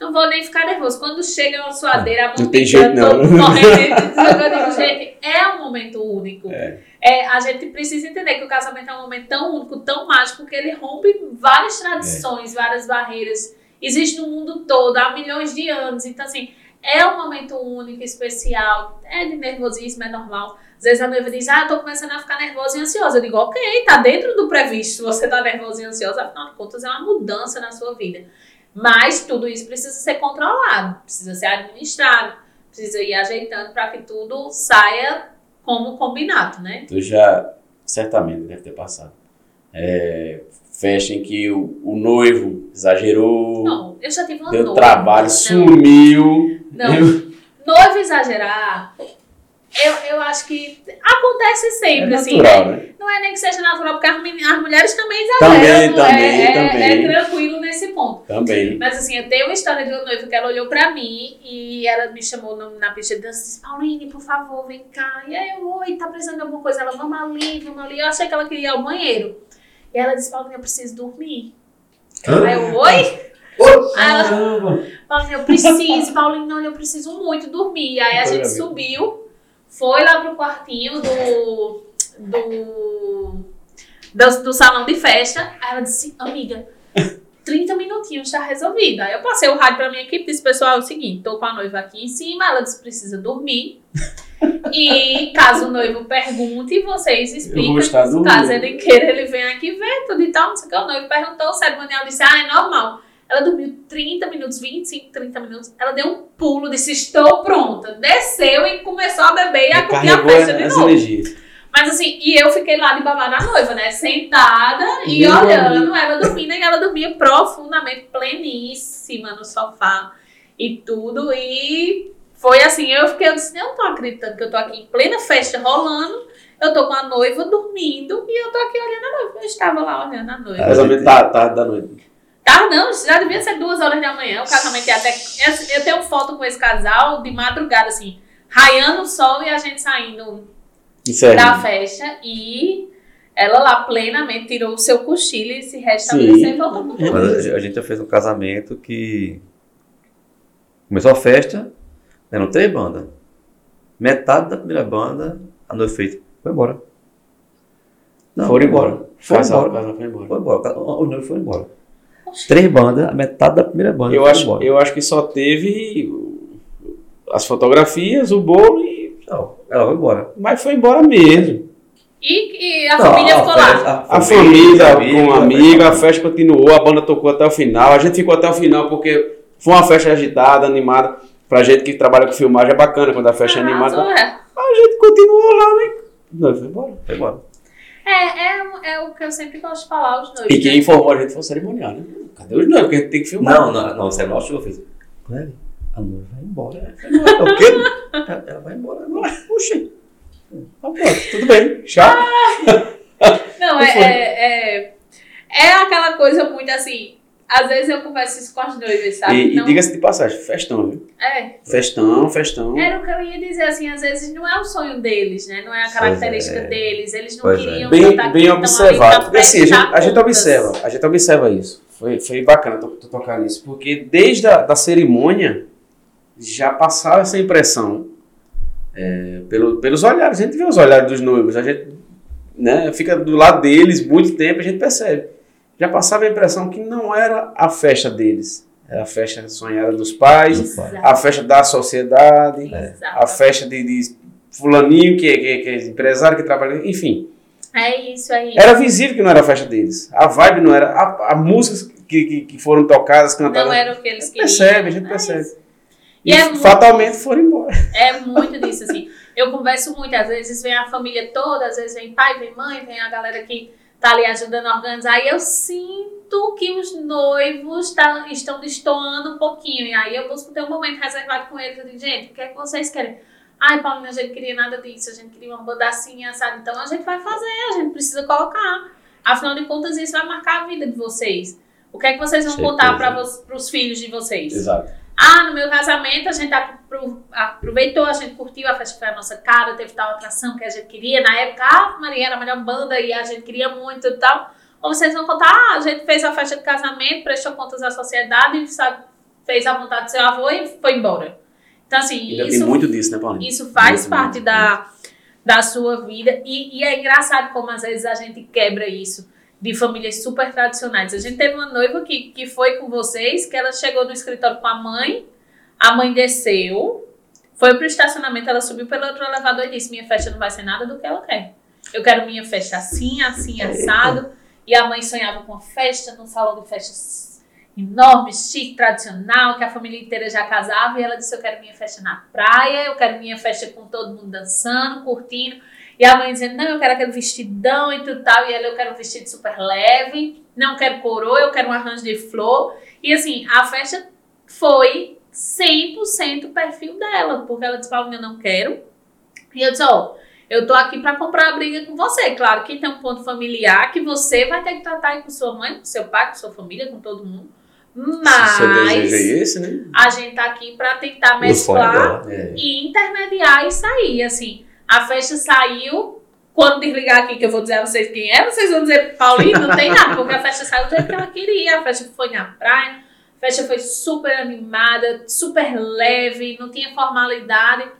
não vou nem ficar nervoso. Quando chega uma suadeira, a Não tem mão jeito, não. correndo, eu digo, gente, é um momento único. É, a gente precisa entender que o casamento é um momento tão único, tão mágico, que ele rompe várias tradições, várias barreiras. Existe no mundo todo, há milhões de anos. Então, assim, é um momento único, especial. É de nervosismo, é normal. Às vezes a noiva diz, ah, eu tô começando a ficar nervosa e ansiosa. Eu digo, ok, tá dentro do previsto. Você tá nervosa e ansiosa, afinal de contas, é uma mudança na sua vida. Mas tudo isso precisa ser controlado, precisa ser administrado, precisa ir ajeitando para que tudo saia como combinado, né? Tu já certamente deve ter passado. É, festa em que o, o noivo exagerou, Não, eu já tive uma deu noiva. trabalho, não, sumiu. Não, Eu- noiva exagerar, eu, eu acho que acontece é sempre, assim, natural, né? né? Não é nem que seja natural, porque as, mulheres também Também, exageram. também, é, é- também. é tranquilo nesse ponto. Também. Mas assim, eu tenho uma história de uma noiva que ela olhou pra mim e ela me chamou no- na pista de dança e disse, Pauline, por favor, vem cá. E aí eu, oi, tá precisando de alguma coisa? Ela, vamos ali, vamos ali. Eu achei que ela queria ir ao banheiro. E ela disse, Pauline, eu preciso dormir. Hã? Aí eu, oi? Aí ela! Paulinho, eu preciso, Paulinho, não, eu preciso muito dormir. Aí a gente subiu, foi lá pro quartinho do, do, do, do salão de festa. Aí ela disse, amiga, 30 minutinhos tá resolvido. Aí eu passei o rádio pra minha equipe e disse, pessoal, é o seguinte, tô com a noiva aqui em cima, ela disse, precisa dormir. <laughs> E caso o noivo pergunte, vocês explicam. Caso ele queira, ele vem aqui ver tudo e tal. Não sei o que. O noivo perguntou, o cerimonial disse, ah, é normal. Ela dormiu 30 minutos, 25, 30 minutos. Ela deu um pulo, disse, estou pronta. Desceu e começou a beber e a curtir a festa de novo. energias. Mas assim, e eu fiquei lá de babá na noiva, né? Sentada e Meu olhando ela dormindo. E ela dormia profundamente, pleníssima no sofá e tudo. E foi assim, eu fiquei, eu disse, eu não tô acreditando que eu tô aqui em plena festa rolando. Eu tô com a noiva dormindo e eu tô aqui olhando a noiva. Eu estava lá olhando a noiva. Casamento tá, tá da noite. Tá, não, já devia ser duas horas da manhã. O casamento ia até. Eu, tenho foto com esse casal de madrugada, assim, raiando o sol e a gente saindo Isso é. da festa. E ela lá plenamente tirou o seu cochilo e se restabeleceu e voltou pro Mas a, a gente já fez um casamento que começou a festa, eram três bandas. Metade da primeira banda, a noiva fez, foi embora. Não, Foram embora. Foi embora. foi embora. Foi embora. O o noivo foi embora. Três bandas, a metade da primeira banda Eu acho, embora. eu acho que só teve as fotografias, o bolo e. Não, ela foi embora. Mas foi embora mesmo. E, e a Não, família ficou lá. festa- A família, amiga, com um amigo, a festa continuou, a banda tocou até o final. A gente ficou até o final porque foi uma festa agitada, animada. Pra gente que trabalha com filmagem é bacana quando a festa é animada. Arrasou, é. A gente continuou lá, né? Não, foi embora. Foi embora. É, é, é o que eu sempre gosto de falar aos noivos. E quem né? informou a gente foi o cerimonial, né? Cadê os noivos? Porque a gente tem que filmar. Não, não, não, você não achou, eu fiz. Cléber, a noiva vai embora. <laughs> O quê? Ela vai embora agora. Puxa. Tá bom, tudo bem. Tchau. <laughs> Não, é, é, é, é aquela coisa muito assim. Às vezes eu converso isso com as noivas, sabe? E, e diga-se de passagem, festão, viu? É, Festão, festão. Era o que eu ia dizer, assim, às vezes não é o sonho deles, né? Não é a característica é. deles. Eles não Pois é. queriam Bem, botar bem aqui, tão ali observado. Porque assim, a gente, a gente observa, a gente observa isso. Foi, foi bacana tu, tu tocar nisso, porque desde a da cerimônia já passava essa impressão é, pelo, pelos olhares. A gente vê os olhares dos noivos, a gente né, fica do lado deles muito tempo, a gente percebe. Já passava a impressão que não era a festa deles, Era a festa sonhada dos pais, Exato. a festa da sociedade, Exato. a festa de, de fulaninho que, que, que é empresário, que trabalha, enfim. É isso aí. Era visível que não era a festa deles. A vibe não era. A, a músicas que, que, que foram tocadas, cantadas. Não era o que eles a gente queriam. percebe, a gente É percebe. isso. E, E é muito- fatalmente foram embora. É muito disso, assim. Eu converso muito, às vezes vem a família toda, às vezes vem pai, vem mãe, vem a galera que tá ali ajudando a organizar, e eu sinto que os noivos tá, estão destoando um pouquinho. E aí eu busco ter um momento reservado com eles. Eu digo, gente, o que é que vocês querem? Ai, Paulina, a gente queria nada disso, a gente queria uma banda assim, assado. Então a gente vai fazer, a gente precisa colocar. Afinal de contas, isso vai marcar a vida de vocês. O que é que vocês vão Certeza. contar para os filhos de vocês? Exato. Ah, no meu casamento a gente apro- aproveitou, a gente curtiu, a festa foi a nossa cara, teve tal atração que a gente queria. Na época, ah, Maria era a melhor banda e a gente queria muito e tal. Ou vocês vão contar, ah, a gente fez a festa de casamento, prestou contas à sociedade, sabe, fez a vontade do seu avô e foi embora. Então, assim, Ainda isso tem muito disso, né, Paulinho? isso faz Muito, parte muito, da, da sua vida. E, e é engraçado como às vezes a gente quebra isso de famílias super tradicionais. A gente teve uma noiva que, que foi com vocês, que ela chegou no escritório com a mãe, a mãe desceu, foi pro estacionamento, ela subiu pelo outro elevador e disse: Minha festa não vai ser nada do que ela quer. Eu quero minha festa assim, assim, assado. E a mãe sonhava com uma festa num salão de festas enorme, chique, tradicional, que a família inteira já casava. E ela disse: Eu quero minha festa na praia, eu quero minha festa com todo mundo dançando, curtindo. E a mãe dizendo: Não, eu quero aquele vestidão e tudo tal. E ela: Eu quero um vestido super leve, não quero coroa, eu quero um arranjo de flor. E assim, a festa foi 100% o perfil dela, porque ela disse: Paulinha, eu não quero. E eu disse: Ó. Eu tô aqui pra comprar a briga com você. Claro que tem um ponto familiar que você vai ter que tratar aí com sua mãe, com seu pai, com sua família, com todo mundo. É Mas esse, né? a gente tá aqui pra tentar mesclar dela. É. e intermediar isso aí. Assim, a festa saiu. Quando desligar aqui, que eu vou dizer a vocês quem é, vocês vão dizer, Paulinho, não tem nada, porque a festa saiu do jeito que ela queria. A festa foi na praia, a festa foi super animada, super leve, não tinha formalidade.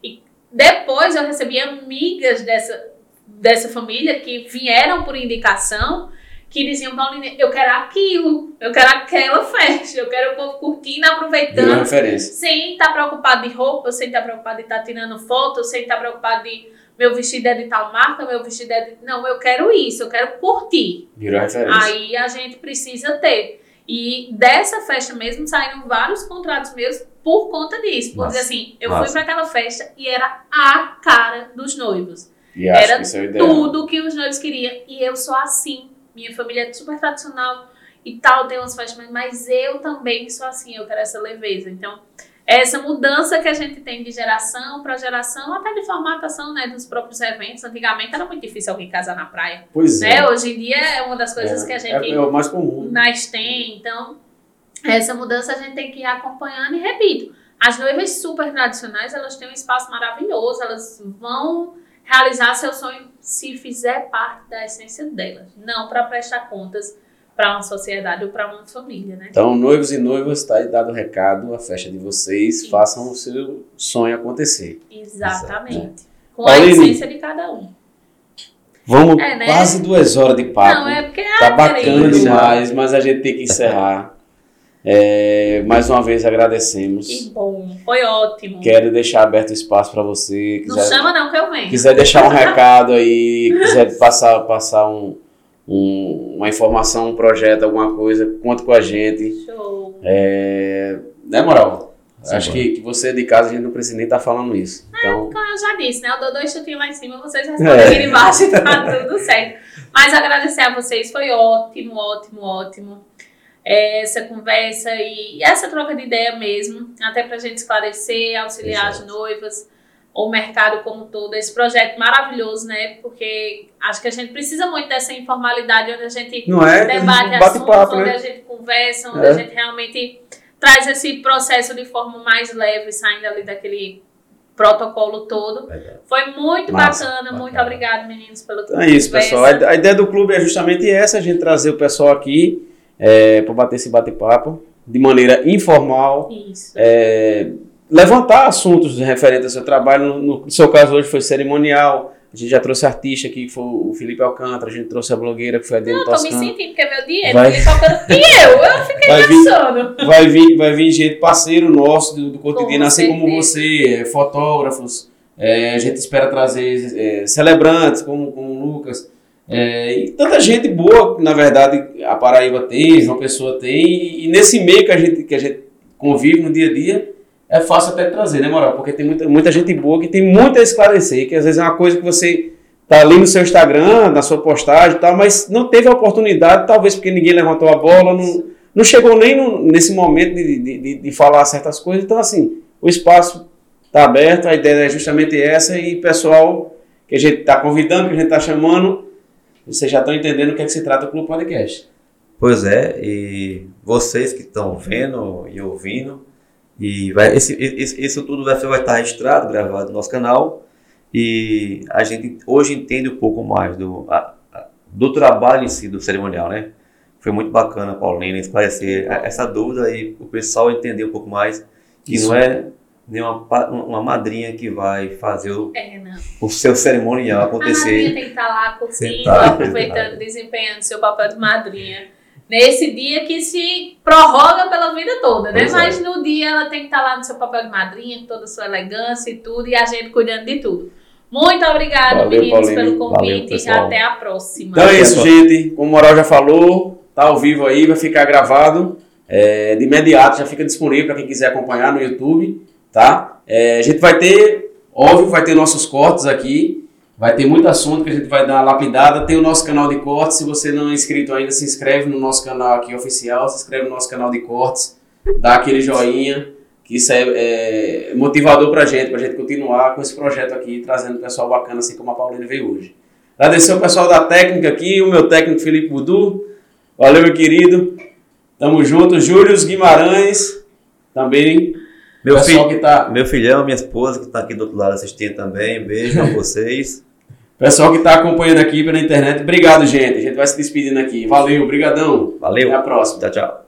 E depois eu recebi amigas dessa, dessa família que vieram por indicação, que diziam, Paulinho, eu quero aquilo, eu quero aquela festa, eu quero o povo curtindo, aproveitando referência. sem estar preocupado de roupa, sem estar preocupado de estar tirando foto, sem estar preocupado de meu vestido é de tal marca, meu vestido é de. Não, eu quero isso, eu quero curtir. Virou referência. Aí a gente precisa ter. E dessa festa mesmo saíram vários contratos meus por conta disso. Por dizer assim, eu Massa. fui para aquela festa e era a cara dos noivos. e acho era que é. Tudo que os noivos queriam. E eu sou assim. Minha família é super tradicional e tal, tem umas festas, mas- mas eu também sou assim, eu quero essa leveza. Então, essa mudança que a gente tem de geração para geração, até de formatação né, dos próprios eventos. Antigamente era muito difícil alguém casar na praia. Pois é. Né? Hoje em dia é uma das coisas é, que a gente é, é o mais comum. mais tem. Então, essa mudança a gente tem que ir acompanhando. E repito, as noivas super tradicionais, elas têm um espaço maravilhoso, elas vão realizar seu sonho se fizer parte da essência delas, não para prestar contas para uma sociedade ou para uma família, né? Então, noivos e noivas, está aí dado o recado, a festa de vocês, Isso. façam o seu sonho acontecer. Exatamente. Com a Pauline. essência de cada um. Vamos, É, né? quase duas horas de papo. Não, é porque Tá ah, bacana demais, mas a gente tem que encerrar. É, mais uma vez agradecemos. Que bom, foi ótimo. Quero deixar aberto o espaço para você. Não Quiser, chama não que eu venho. quiser deixar um <laughs> recado aí, quiser passar, passar um, um- uma informação, um projeto, alguma coisa, conta com a gente. Show. É, né, moral? Sim, Acho que, que você de casa a gente não precisa nem estar falando isso. Então, Como eu já disse, né? Eu dou dois chutinhos lá em cima, vocês respondem aqui embaixo e tá <laughs> tudo certo. Mas agradecer a vocês, foi ótimo, ótimo, ótimo. Essa conversa e essa troca de ideia mesmo, até pra gente esclarecer, auxiliar as Exato. noivas, o mercado como um todo, esse projeto maravilhoso, né? Porque acho que a gente precisa muito dessa informalidade onde a gente não é? debate Um bate-papo, assuntos, onde né? a gente conversa, onde É. a gente realmente traz esse processo de forma mais leve, saindo ali daquele protocolo todo. Foi muito Massa, bacana, muito bacana. obrigada, meninos, pela Então é isso, pessoal. A a ideia do clube é justamente essa, a gente trazer o pessoal aqui é, para bater esse bate-papo de maneira informal, é, levantar assuntos referentes ao seu trabalho. No, no seu caso hoje foi cerimonial, A gente já trouxe artista aqui, que foi o Felipe Alcântara, a gente trouxe a blogueira, que foi a Dani Não, tô me Toscano. sentindo, porque é meu dinheiro. Vai. Ele tocando e eu. Eu fiquei Vai vir- pensando. Vai vir, vai vir gente parceiro nosso do, do cotidiano, Com assim como você, é, fotógrafos. é, a gente espera trazer é, celebrantes, como, como o Lucas. É, e tanta gente boa, na verdade, a Paraíba tem, uma pessoa tem. E, nesse meio que a, gente, que a gente convive no dia a dia, é fácil até trazer, né, Moral? Porque tem muita, muita gente boa que tem muito a esclarecer, que às vezes é uma coisa que você tá ali no seu Instagram, na sua postagem e tal, mas não teve a oportunidade, talvez porque ninguém levantou a bola, não, não chegou nem no- nesse momento de, de, de, de falar certas coisas. Então, assim, o espaço está aberto, a ideia é justamente essa, e pessoal que a gente está convidando, que a gente está chamando, vocês já estão entendendo o que é que se trata o Clube Podcast. Pois é, e vocês que estão vendo e ouvindo, e vai, esse, esse- isso tudo vai, vai estar registrado, gravado no nosso canal, e a gente hoje entende um pouco mais do, a- a- do trabalho em si, do cerimonial, né? Foi muito bacana, Paulina, esclarecer essa dúvida e o pessoal entender um pouco mais que Isso. não é nenhuma pa- uma madrinha que vai fazer o, É, o seu cerimonial A madrinha acontecer. tem que estar lá curtindo, Sentada, aproveitando, desempenhando seu papel de madrinha. Nesse dia que se prorroga pela vida toda, né? Pois é. Mas no dia ela tem que estar lá no seu papel de madrinha, com toda a sua elegância e tudo, e a gente cuidando de tudo. Muito obrigada, Valeu, meninos, Pauline. pelo Valeu, convite. pessoal. Até a próxima. Então é isso, gente. Como o Moral já falou, tá ao vivo aí, vai ficar gravado. É, de imediato já fica disponível para quem quiser acompanhar no YouTube, tá? É, a gente vai ter, óbvio, vai ter nossos cortes aqui. Vai ter muito assunto que a gente vai dar lapidada. Tem o nosso canal de cortes. Se você não é inscrito ainda, se inscreve no nosso canal aqui oficial. Se inscreve no nosso canal de cortes. Dá aquele joinha. Que isso é, é motivador pra gente, pra gente continuar com esse projeto aqui, trazendo pessoal bacana, assim como a Paulina veio hoje. Agradecer o pessoal da técnica aqui, o meu técnico Felipe Budu. Valeu, meu querido. Tamo junto. Júlio Guimarães, também. Meu, que tá, meu filhão, minha esposa que está aqui do outro lado assistindo também, beijo a <laughs> vocês. pessoal que tá acompanhando aqui pela internet. Obrigado, gente. A gente vai se despedindo aqui. Valeu, brigadão. Valeu, Até a próxima. tchau, tchau.